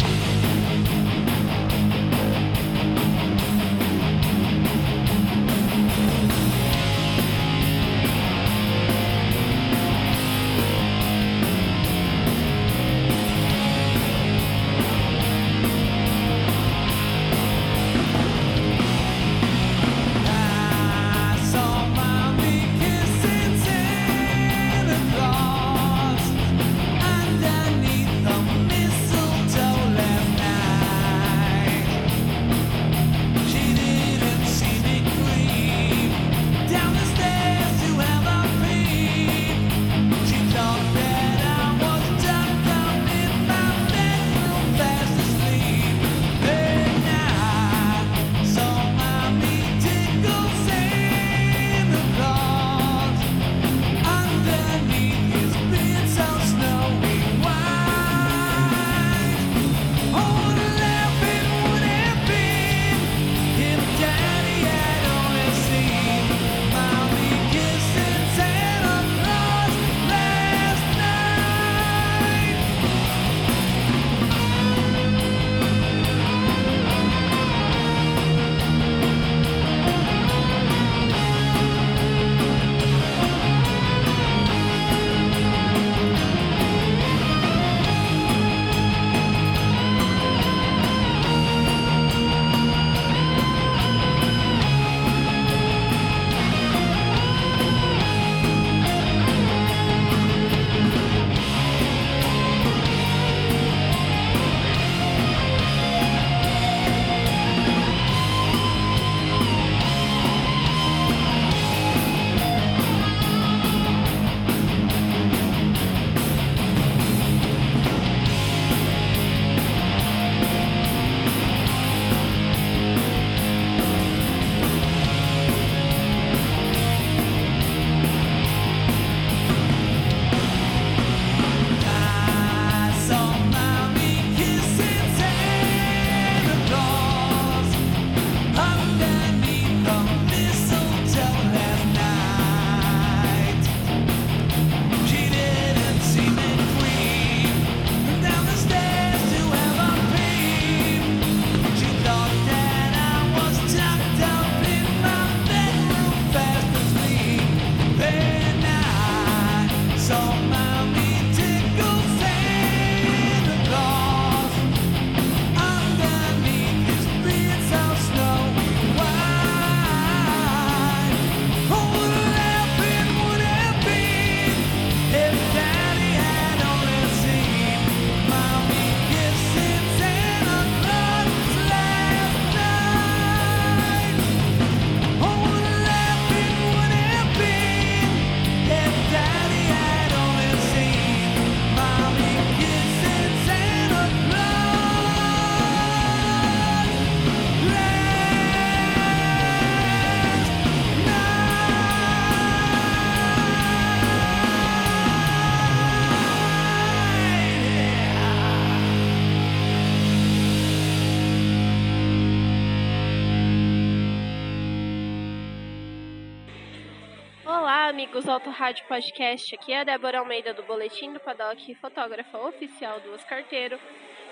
[SPEAKER 18] Rádio Podcast. Aqui é a Débora Almeida do Boletim do Paddock, fotógrafa oficial do Oscarteiro.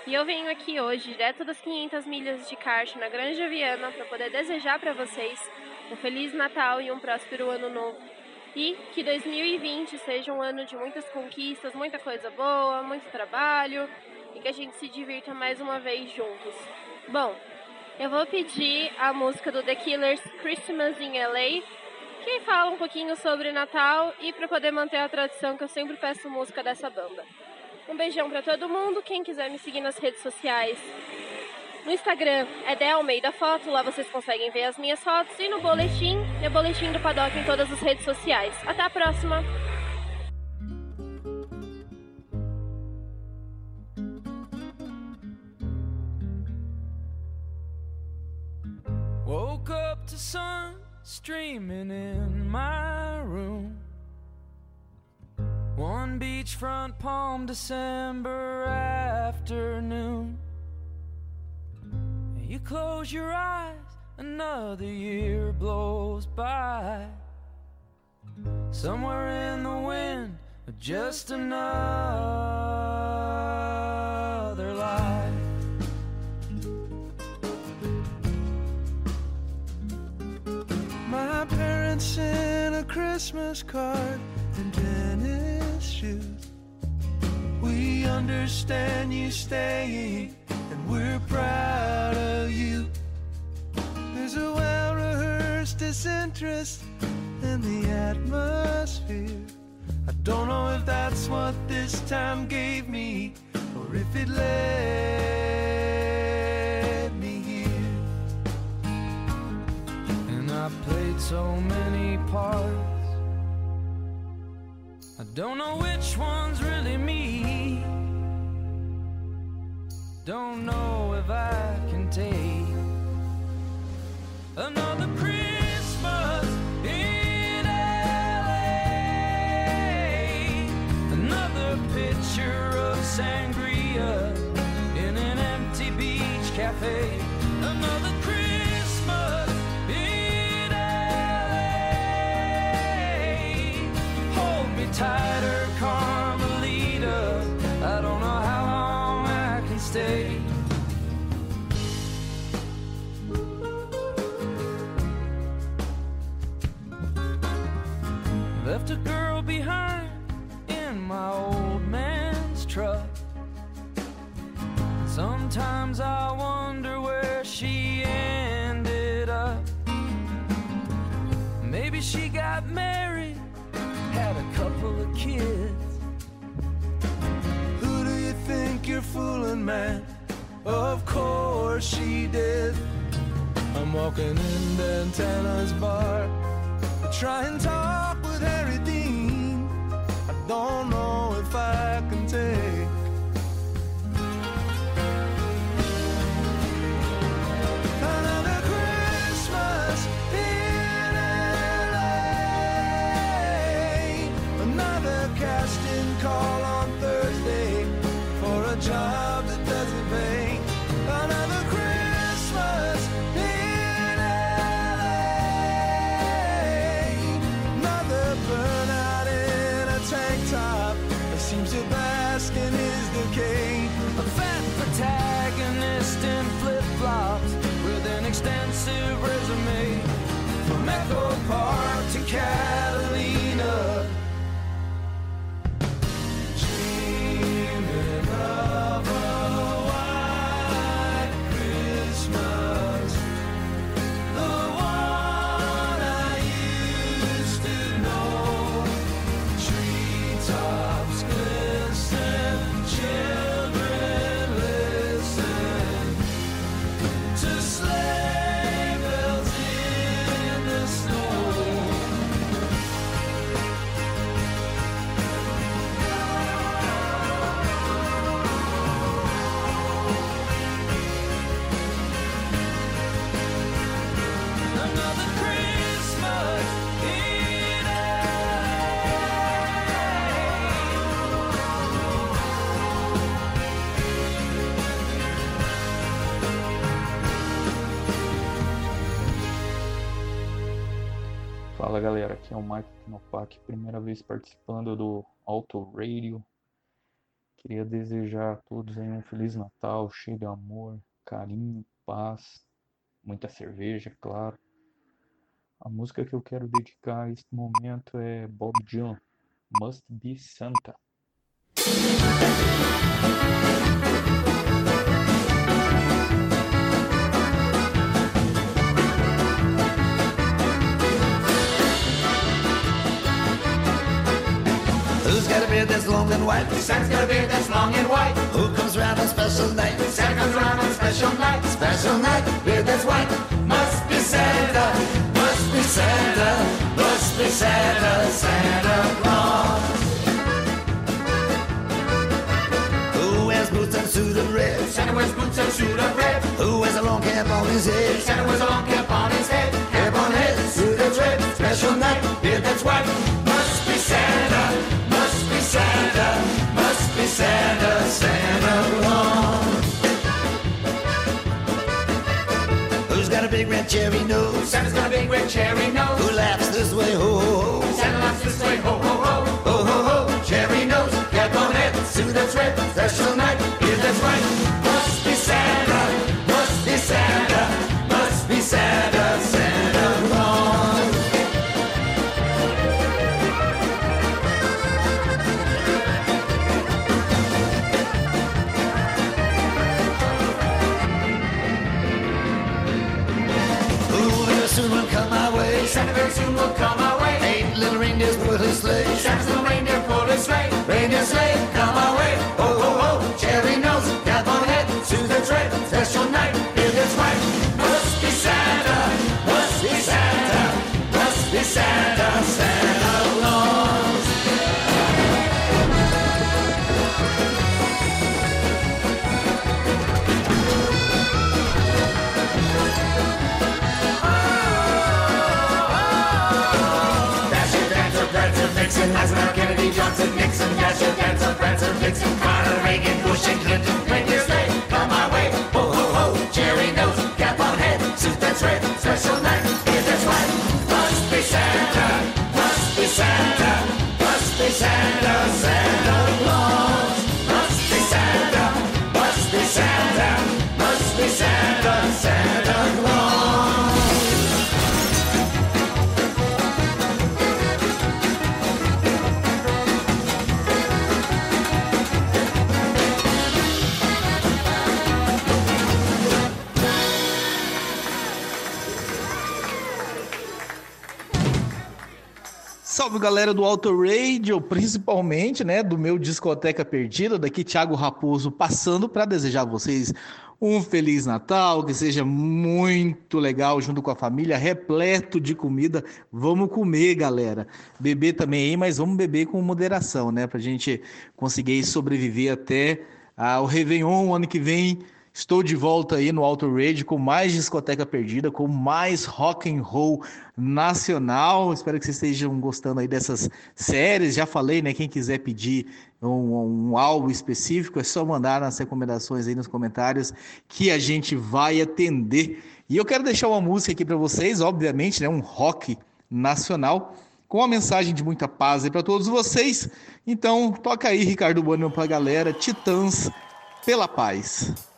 [SPEAKER 18] E eu venho aqui hoje, direto das 500 milhas de kart na Granja Viana, para poder desejar para vocês um Feliz Natal e um próspero Ano Novo. E que 2020 seja um ano de muitas conquistas, muita coisa boa, muito trabalho e que a gente se divirta mais uma vez juntos. Bom, eu vou pedir a música do The Killers Christmas in LA, que fala um pouquinho sobre Natal e para poder manter a tradição que eu sempre peço música dessa banda. Um beijão para todo mundo, quem quiser me seguir nas redes sociais. No Instagram é De Almeida Foto, lá vocês conseguem ver as minhas fotos. E no boletim, é boletim do Paddock em todas as redes sociais. Até a próxima!
[SPEAKER 12] Woke up to sun streaming in my room. One beachfront Palm December afternoon. You close your eyes, another year blows by. Somewhere in the wind, just another Parents a Christmas card and tennis shoes. We understand you staying, and we're proud of you. There's a well rehearsed disinterest in the atmosphere. I don't know if that's what this time gave me, or if it led I played so many parts. I don't know which one's really me. Don't know if I can take another Christmas in LA. Another picture of sangria in an empty beach cafe. Tighter, Carmelita. I don't know how long I can stay. Left a girl behind in my old man's truck. Sometimes I fooling, man? Of course she did. I'm walking in Dantana's bar to try and talk with Harry Dean. I don't know if I can take
[SPEAKER 3] galera, aqui é o Mike Knopak, primeira vez participando do Auto Radio. Queria desejar a todos um Feliz Natal, cheio de amor, carinho, paz, muita cerveja, claro. A música que eu quero dedicar a este momento é Bob Dylan, Must Be Santa.
[SPEAKER 19] Beard that's long and white?
[SPEAKER 20] Santa's got a beard that's long and white.
[SPEAKER 19] Who comes round on special night?
[SPEAKER 20] Santa comes around on special night.
[SPEAKER 19] Special night, beard that's white.
[SPEAKER 20] Must be Santa,
[SPEAKER 19] Must be Santa, must be Santa, Santa Claus. Who wears boots and suit of red?
[SPEAKER 20] Santa wears boots and suit of red.
[SPEAKER 19] Who wears a long cap on his head?
[SPEAKER 20] Santa wears a long cap on his head.
[SPEAKER 19] Cap on head, suit that's red. Special night, beard that's white.
[SPEAKER 20] Santa, Must be Santa,
[SPEAKER 19] Santa Claus. Who's got a big red cherry nose?
[SPEAKER 20] Santa's got a big red cherry nose.
[SPEAKER 19] Who laughs this way, ho ho ho?
[SPEAKER 20] Santa laughs this way, ho ho ho.
[SPEAKER 19] Ho ho ho, cherry nose, cap on head, suit that's red, special night, beard that's white.
[SPEAKER 21] Salve galera do Auto Radio, principalmente, né, do meu Discoteca Perdida, daqui Thiago Raposo, passando para desejar a vocês um feliz Natal, que seja muito legal junto com a família, repleto de comida. Vamos comer, galera. Beber também aí, mas vamos beber com moderação, né, pra gente conseguir sobreviver até ah, o Réveillon ano que vem. Estou de volta aí no Auto Radio com mais discoteca perdida, com mais rock and roll nacional. Espero que vocês estejam gostando aí dessas séries. Já falei, né? Quem quiser pedir um, um álbum específico, é só mandar nas recomendações aí nos comentários que a gente vai atender. E eu quero deixar uma música aqui para vocês, obviamente, né? Um rock nacional com uma mensagem de muita paz aí para todos vocês. Então, toca aí, Ricardo Bueno, pra galera, Titãs pela Paz.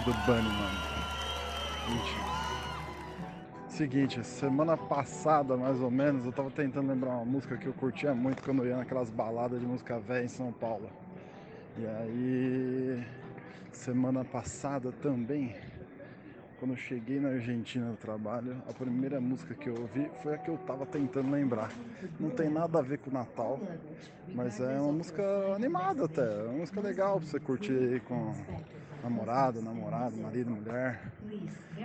[SPEAKER 22] Grande Ricardo Banniman. Gente, seguinte, semana passada mais ou menos eu tava tentando lembrar uma música que eu curtia muito quando eu ia naquelas baladas de música velha em São Paulo. E aí, semana passada também, quando eu cheguei na Argentina no trabalho, a primeira música que eu ouvi foi a que eu tava tentando lembrar. Não tem nada a ver com o Natal, mas é uma música animada até, é uma música legal pra você curtir com namorado, namorado, marido, mulher.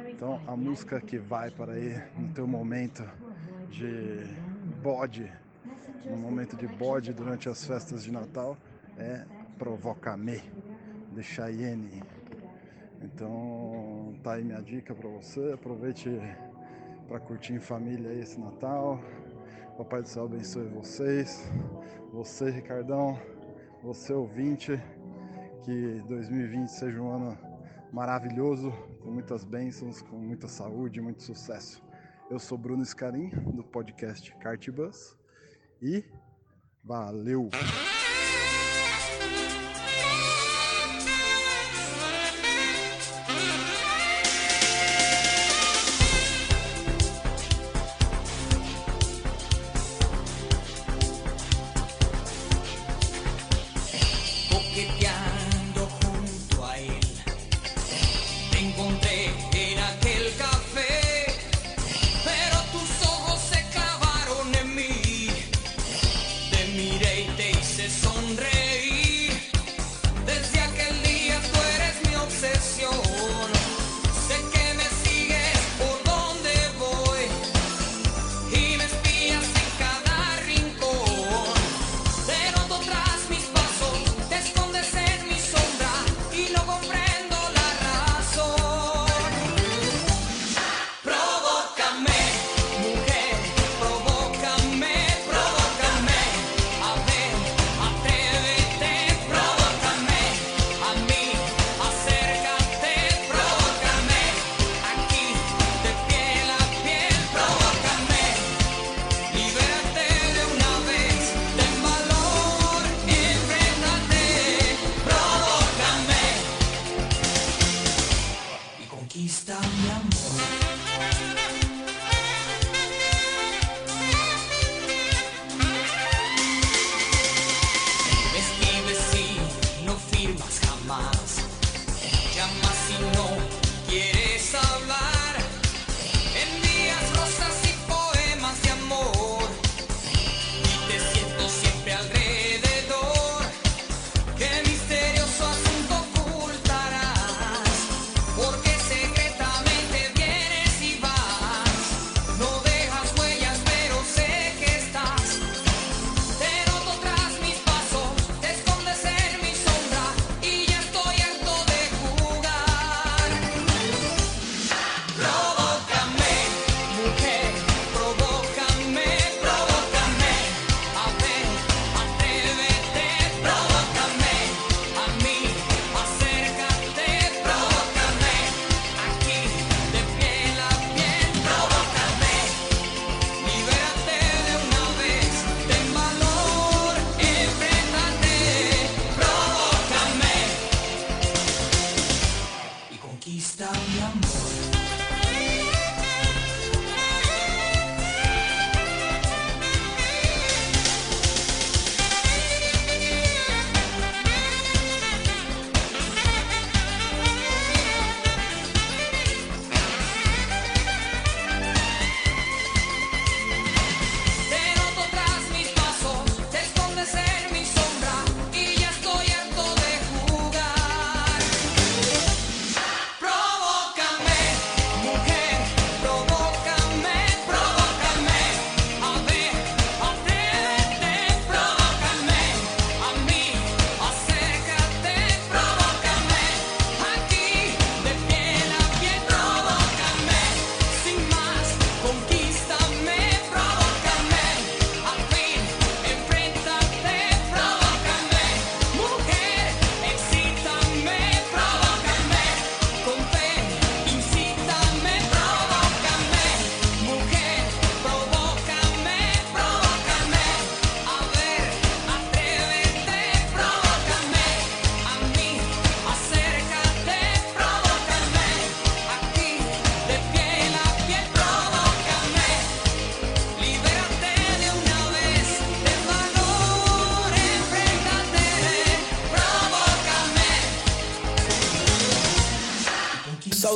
[SPEAKER 22] Então a música que vai para aí no teu momento de bode, no momento de bode durante as festas de Natal é Provoca-me, de Cheyenne. Então tá aí minha dica para você, aproveite para curtir em família esse Natal. Papai do céu abençoe vocês, você Ricardão, você ouvinte, que 2020 seja um ano maravilhoso, com muitas bênçãos, com muita saúde, muito sucesso. Eu sou Bruno Scarim, do podcast Cartbus, e valeu!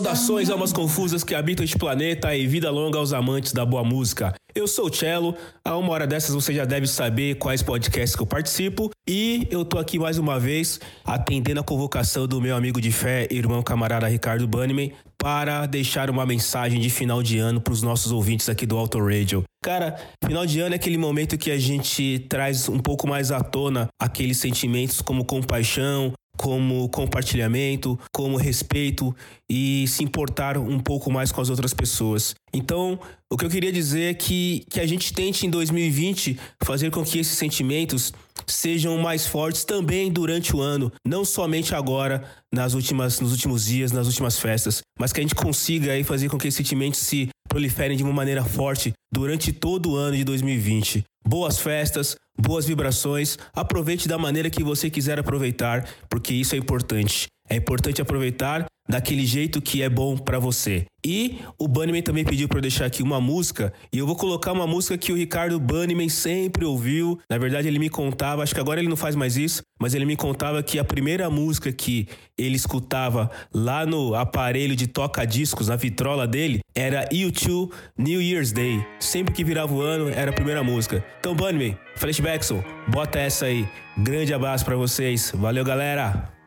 [SPEAKER 23] Saudações almas confusas que habitam este planeta e vida longa aos amantes da boa música. Eu sou o Cello, a uma hora dessas você já deve saber quais podcasts que eu participo e eu tô aqui mais uma vez atendendo a convocação do meu amigo de fé, irmão camarada Ricardo Banniman, para deixar uma mensagem de final de ano para os nossos ouvintes aqui do Auto Radio. Cara, final de ano é aquele momento que a gente traz um pouco mais à tona aqueles sentimentos como compaixão, como compartilhamento, como respeito e se importar um pouco mais com as outras pessoas. Então, o que eu queria dizer é que, que a gente tente em 2020 fazer com que esses sentimentos sejam mais fortes também durante o ano, não somente agora, nas últimas, nos últimos dias, nas últimas festas, mas que a gente consiga aí fazer com que esses sentimentos se proliferem de uma maneira forte durante todo o ano de 2020. Boas festas, boas vibrações. Aproveite da maneira que você quiser aproveitar, porque isso é importante. É importante aproveitar daquele jeito que é bom para você. E o Bunnyman também pediu para eu deixar aqui uma música, e eu vou colocar uma música que o Ricardo Bunnyman sempre ouviu. Na verdade, ele me contava, acho que agora ele não faz mais isso, mas ele me contava que a primeira música que ele escutava lá no aparelho de toca-discos, na vitrola dele, era U2 New Year's Day. Sempre que virava o ano, era a primeira música. Então, Bunnyman, Flashbackson, bota essa aí. Grande abraço para vocês. Valeu, galera!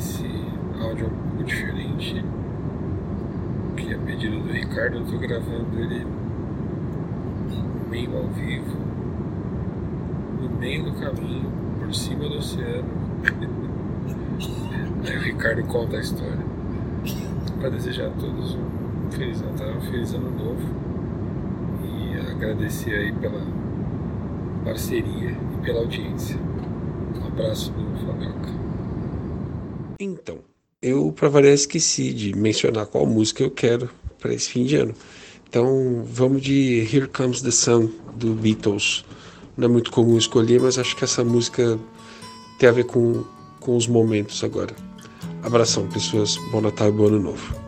[SPEAKER 24] Esse áudio é um pouco diferente, que a pedido do Ricardo eu tô gravando ele meio ao vivo, no meio do caminho, por cima do oceano. <laughs> Aí o Ricardo conta a história. Para desejar a todos um Feliz Natal, um Feliz Ano Novo e agradecer aí pela parceria e pela audiência. Um abraço do Fabioca.
[SPEAKER 25] Então, eu para variar esqueci de mencionar qual música eu quero para esse fim de ano. Então, vamos de Here Comes the Sun do Beatles. Não é muito comum escolher, mas acho que essa música tem a ver com, com os momentos agora. Abração, pessoas. Bom Natal e bom Ano Novo.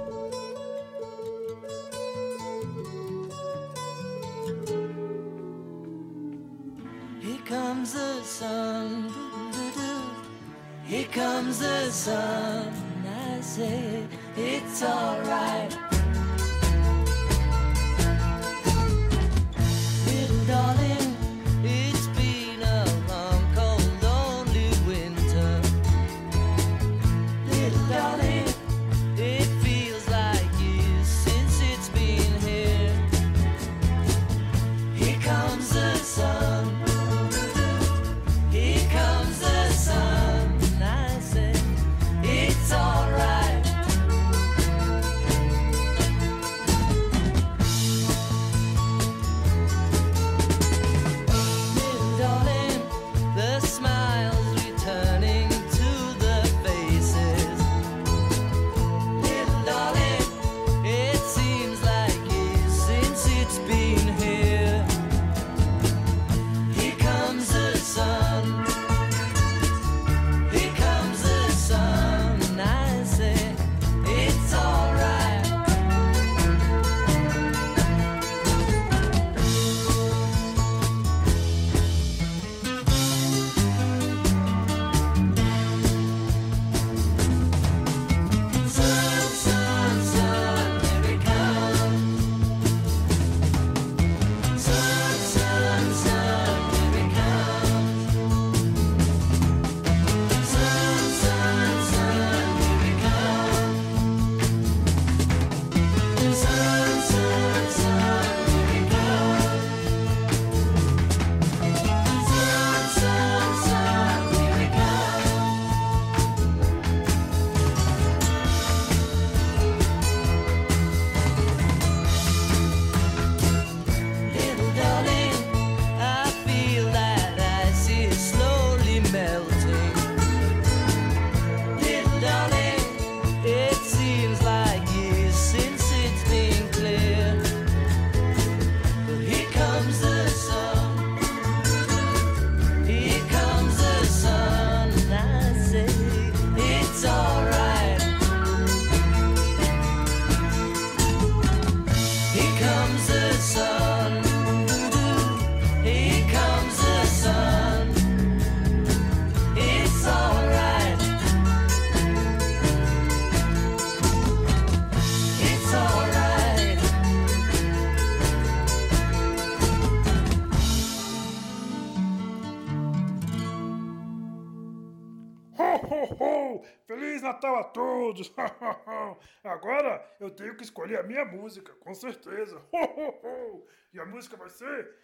[SPEAKER 1] Ho, <laughs> ho! Feliz Natal a todos! <laughs> Agora eu tenho que escolher a minha música, com certeza. Ho, ho, ho! E a música vai ser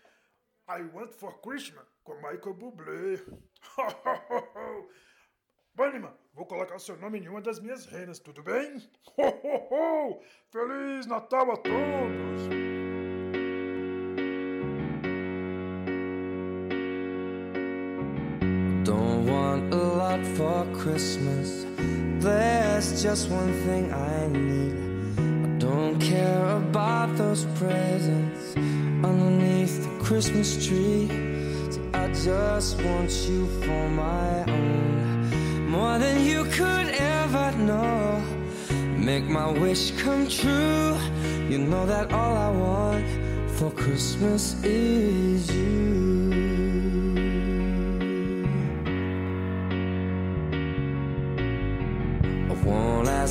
[SPEAKER 1] I Want for Christmas, com Michael Bublé. <laughs> Bunnyman, vou colocar seu nome em uma das minhas renas, tudo bem? Ho, ho, ho! Feliz Natal a todos!
[SPEAKER 12] For Christmas. There's just one thing I need. I don't care about those presents underneath the Christmas tree. So I just want you for my own, more than you could ever know. Make my wish come true. You know that all I want for Christmas is you.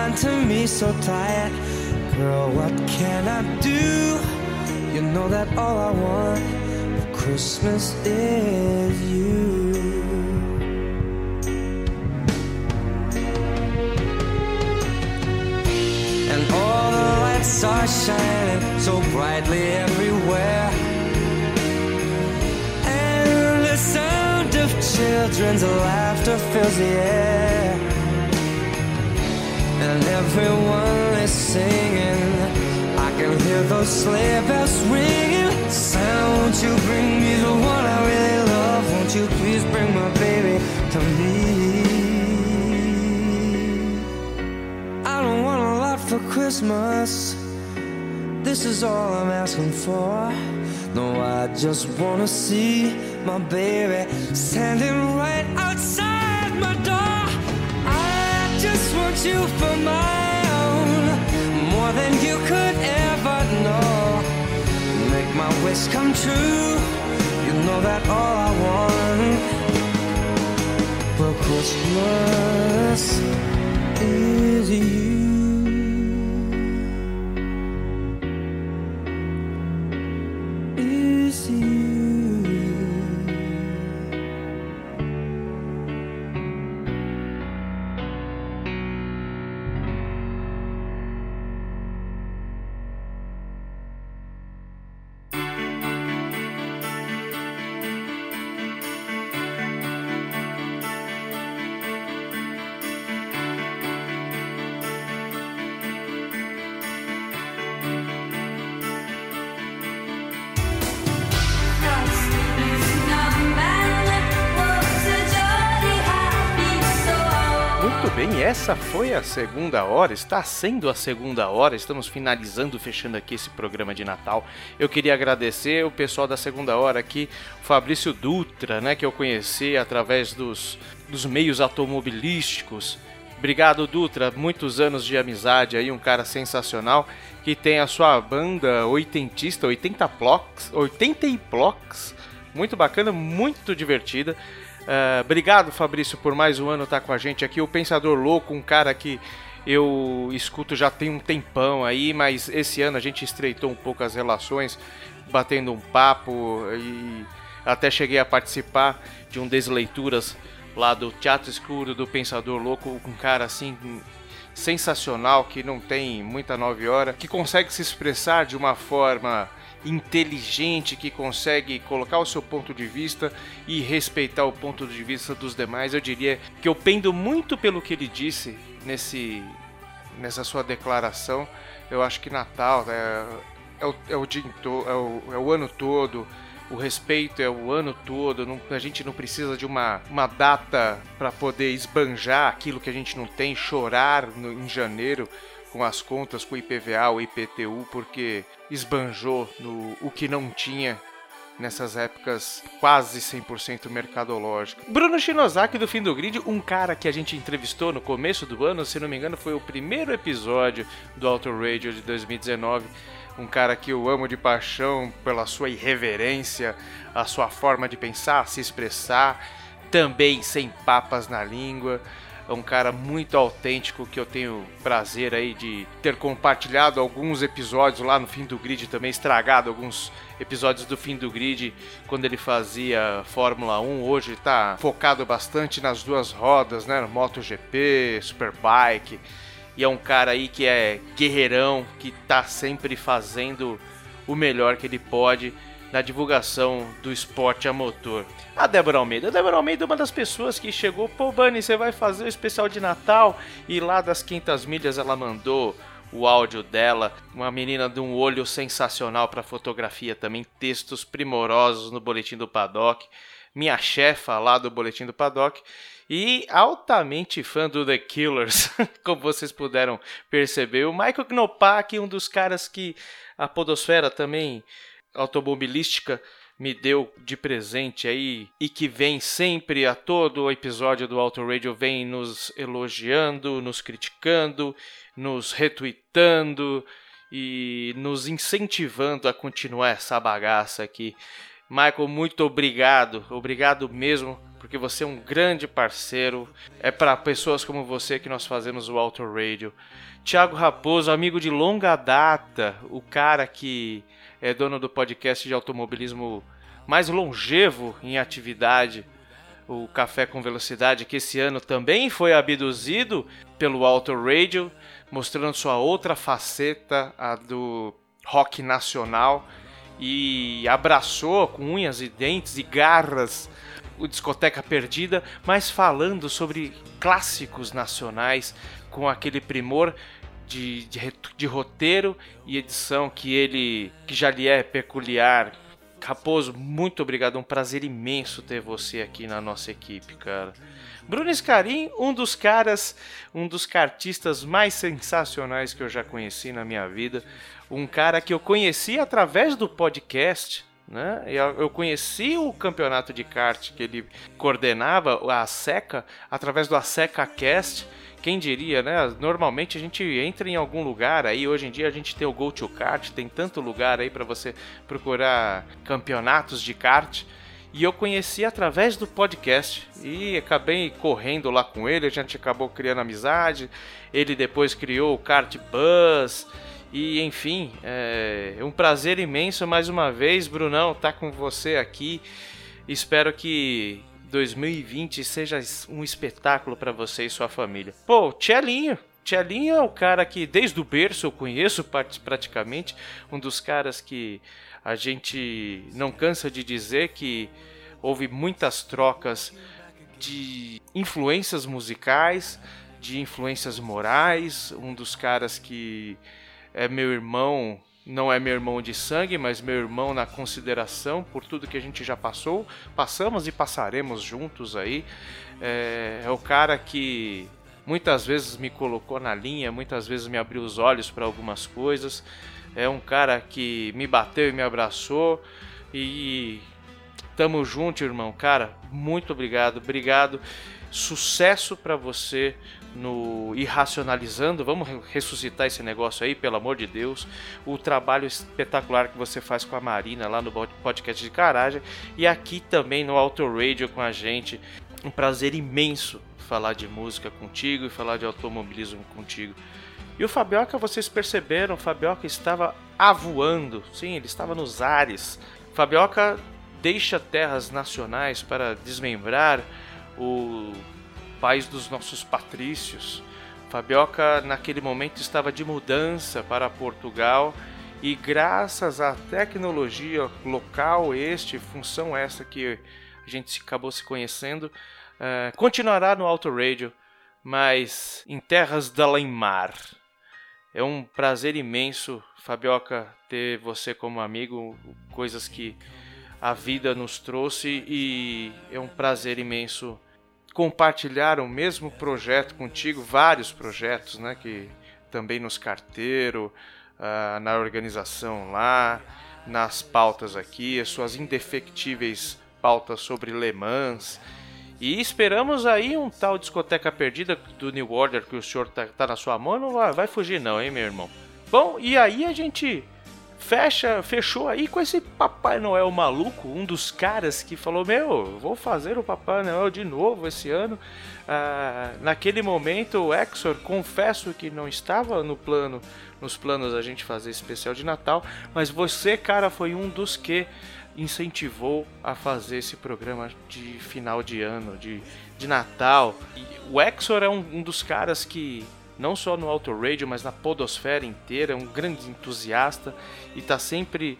[SPEAKER 25] on to me so tired Girl, what can I do? You know that all I want for Christmas is you. And all the lights are shining so brightly everywhere. And the sound of children's laughter fills the air. And everyone is singing. I can hear those sleigh bells ringing. Santa, won't you bring me the one I really love? Won't you please bring my baby to me? I don't want a lot for Christmas. This is all I'm asking for. No, I just wanna see my baby standing right outside my door. Want you for my own, more than you could ever know. Make my wish come true. You know that all I want for Christmas is you.
[SPEAKER 2] Segunda hora, está sendo a segunda hora, estamos finalizando, fechando aqui esse programa de Natal. Eu queria agradecer o pessoal da segunda hora aqui, o Fabrício Dutra, né, que eu conheci através dos, dos meios automobilísticos. Obrigado, Dutra, muitos anos de amizade aí, um cara sensacional, que tem a sua banda oitentista, 80 Plox, 80 e Plox, muito bacana, muito divertida. Uh, obrigado, Fabrício, por mais um ano estar com a gente aqui. O Pensador Louco, um cara que eu escuto já tem um tempão aí, mas esse ano a gente estreitou um pouco as relações, batendo um papo e até cheguei a participar de um desleituras lá do Teatro Escuro do Pensador Louco, um cara assim sensacional que não tem muita nove horas, que consegue se expressar de uma forma inteligente que consegue colocar o seu ponto de vista e respeitar o ponto de vista dos demais. Eu diria que eu pendo muito pelo que ele disse nesse nessa sua declaração. Eu acho que Natal é, é, o, é o dia é o, é o ano todo. O respeito é o ano todo, não- a gente não precisa de uma, uma data para poder esbanjar aquilo que a gente não tem, chorar no- em janeiro com as contas, com o IPVA, o IPTU, porque esbanjou no, o que não tinha nessas épocas quase 100% mercadológico. Bruno Shinozaki do Fim do Grid, um cara que a gente entrevistou no começo do ano, se não me engano, foi o primeiro episódio do Auto Radio de 2019. Um cara que eu amo de paixão pela sua irreverência, a sua forma de pensar, se expressar, também sem papas na língua. É um cara muito autêntico que eu tenho prazer aí de ter compartilhado alguns episódios lá no fim do grid também, estragado alguns episódios do fim do grid quando ele fazia Fórmula 1. Hoje está focado bastante nas duas rodas, né? MotoGP, Superbike. E é um cara aí que é guerreirão, que tá sempre fazendo o melhor que ele pode na divulgação do esporte a motor. A Débora Almeida. A Débora Almeida é uma das pessoas que chegou, pô, Bunny, você vai fazer o especial de Natal? E lá das 500 milhas ela mandou o áudio dela, uma menina de um olho sensacional para fotografia também, textos primorosos no boletim do Paddock, minha chefa lá do boletim do Paddock e altamente fã do The Killers, <laughs> como vocês puderam perceber. O Michael Knopak, um dos caras que a podosfera também automobilística me deu de presente aí e que vem sempre a todo episódio do Auto Radio vem nos elogiando, nos criticando, nos retweetando e nos incentivando a continuar essa bagaça aqui. Michael, muito obrigado, obrigado mesmo, porque você é um grande parceiro. É para pessoas como você que nós fazemos o Auto Radio. Tiago Raposo, amigo de longa data, o cara que é dono do podcast de automobilismo mais longevo em atividade, o Café com Velocidade, que esse ano também foi abduzido pelo Auto Radio, mostrando sua outra faceta, a do rock nacional, e abraçou com unhas e dentes e garras o Discoteca Perdida, mas falando sobre clássicos nacionais com aquele primor de, de, de roteiro e edição que ele que já lhe é peculiar. Raposo, muito obrigado, um prazer imenso ter você aqui na nossa equipe, cara. Bruno Scarim, um dos caras, um dos cartistas mais sensacionais que eu já conheci na minha vida. Um cara que eu conheci através do podcast, né? Eu, conheci o campeonato de kart que ele coordenava, a SECA, através do ASECA Cast. Quem diria, né? Normalmente a gente entra em algum lugar aí, hoje em dia a gente tem o Go to Kart, tem tanto lugar aí para você procurar campeonatos de kart. E eu conheci através do podcast e acabei correndo lá com ele, a gente acabou criando amizade. Ele depois criou o Kart Buzz. E enfim, é um prazer imenso mais uma vez, Brunão, estar com você aqui. Espero que 2020 seja um espetáculo para você e sua família. Pô, Tchelinho. Tchelinho é o cara que desde o berço eu conheço praticamente, um dos caras que a gente não cansa de dizer que houve muitas trocas de influências musicais, de influências morais, um dos caras que é meu irmão, não é meu irmão de sangue, mas meu irmão na consideração por tudo que a gente já passou, passamos e passaremos juntos aí. É, é o cara que muitas vezes me colocou na linha, muitas vezes me abriu os olhos para algumas coisas. É um cara que me bateu e me abraçou e tamo junto, irmão. Cara, muito obrigado, obrigado. Sucesso para você no Irracionalizando. Vamos re- ressuscitar esse negócio aí, pelo amor de Deus. O trabalho espetacular que você faz com a Marina lá no pod- podcast de garagem e aqui também no Auto Radio com a gente. Um prazer imenso falar de música contigo e falar de automobilismo contigo. E o Fabioca, vocês perceberam, o Fabioca estava avoando, sim, ele estava nos ares. Fabioca deixa terras nacionais para desmembrar o país dos nossos patrícios. Fabioca, naquele momento, estava de mudança para Portugal e, graças à tecnologia local, este, função essa que a gente acabou se conhecendo, eh, continuará no Auto Radio, mas em terras da Leimar. É um prazer imenso, Fabioca, ter você como amigo, coisas que a vida nos trouxe e é um prazer imenso compartilhar o mesmo projeto contigo, vários projetos, né, que também nos carteiro, ah, na organização lá, nas pautas aqui, as suas indefectíveis pautas sobre Le Mans. E esperamos aí um tal discoteca perdida do New Order que o senhor tá, tá na sua mão, não vai, vai fugir não, hein, meu irmão. Bom, e aí a gente fecha, fechou aí com esse Papai Noel maluco, um dos caras que falou: Meu, vou fazer o Papai Noel de novo esse ano. Ah, naquele momento, o Exor, confesso que não estava no plano, nos planos a gente fazer especial de Natal, mas você, cara, foi um dos que incentivou a fazer esse programa de final de ano, de, de Natal. E o Exor é um, um dos caras que não só no Auto Radio, mas na podosfera inteira, é um grande entusiasta e está sempre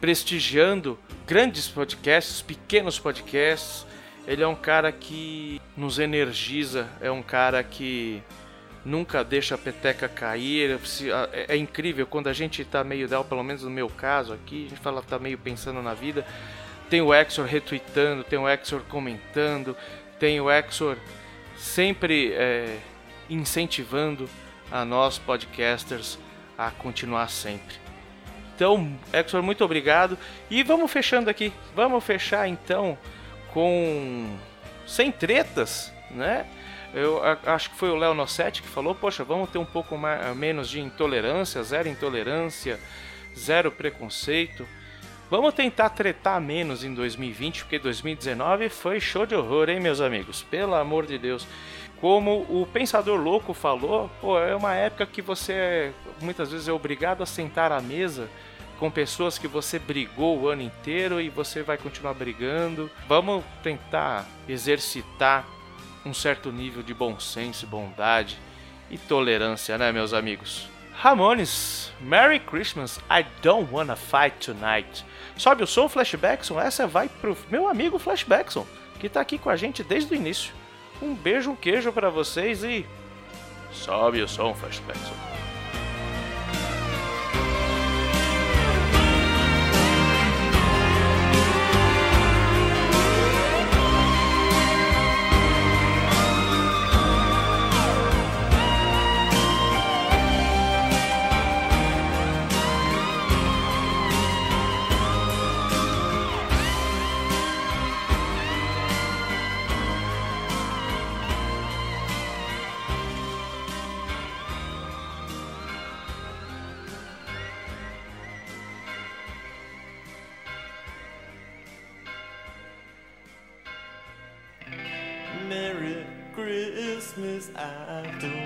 [SPEAKER 2] prestigiando grandes podcasts, pequenos podcasts. Ele é um cara que nos energiza, é um cara que nunca deixa a peteca cair. É é incrível quando a gente tá meio down, pelo menos no meu caso aqui, a gente fala tá meio pensando na vida. Tem o Exor retweetando, tem o Exor comentando, tem o Exor sempre é, incentivando a nós podcasters a continuar sempre. Então, Exor, muito obrigado. E vamos fechando aqui. Vamos fechar então com sem tretas, né? Eu acho que foi o Léo Nossetti que falou, poxa, vamos ter um pouco mais, menos de intolerância, zero intolerância, zero preconceito. Vamos tentar tretar menos em 2020, porque 2019 foi show de horror, hein, meus amigos? Pelo amor de Deus. Como o Pensador Louco falou, pô, é uma época que você muitas vezes é obrigado a sentar à mesa com pessoas que você brigou o ano inteiro e você vai continuar brigando. Vamos tentar exercitar um certo nível de bom senso, bondade e tolerância, né, meus amigos? Ramones, Merry Christmas, I don't wanna fight tonight. Sobe o som, Flashbackson, essa vai pro meu amigo Flashbackson, que tá aqui com a gente desde o início. Um beijo, um queijo pra vocês e sobe o som, Flashbackson.
[SPEAKER 12] Christmas, I don't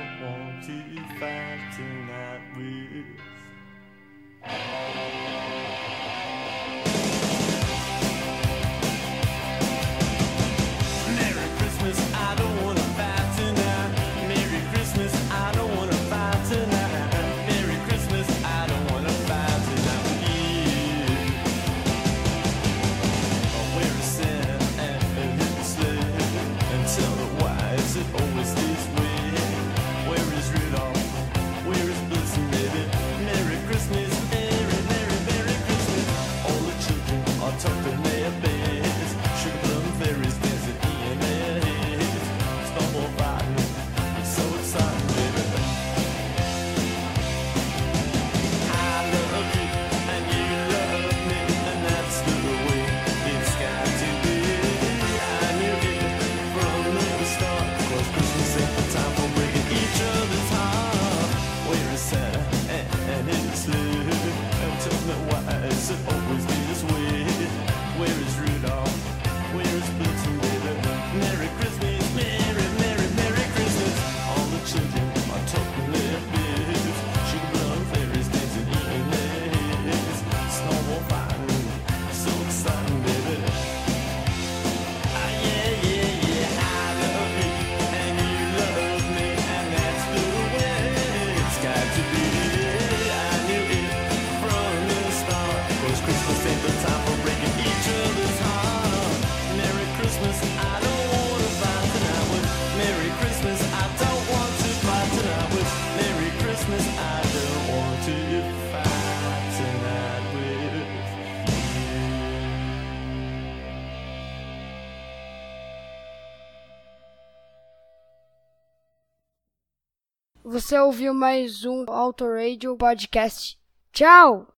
[SPEAKER 26] Você ouviu mais um Auto Radio Podcast. Tchau!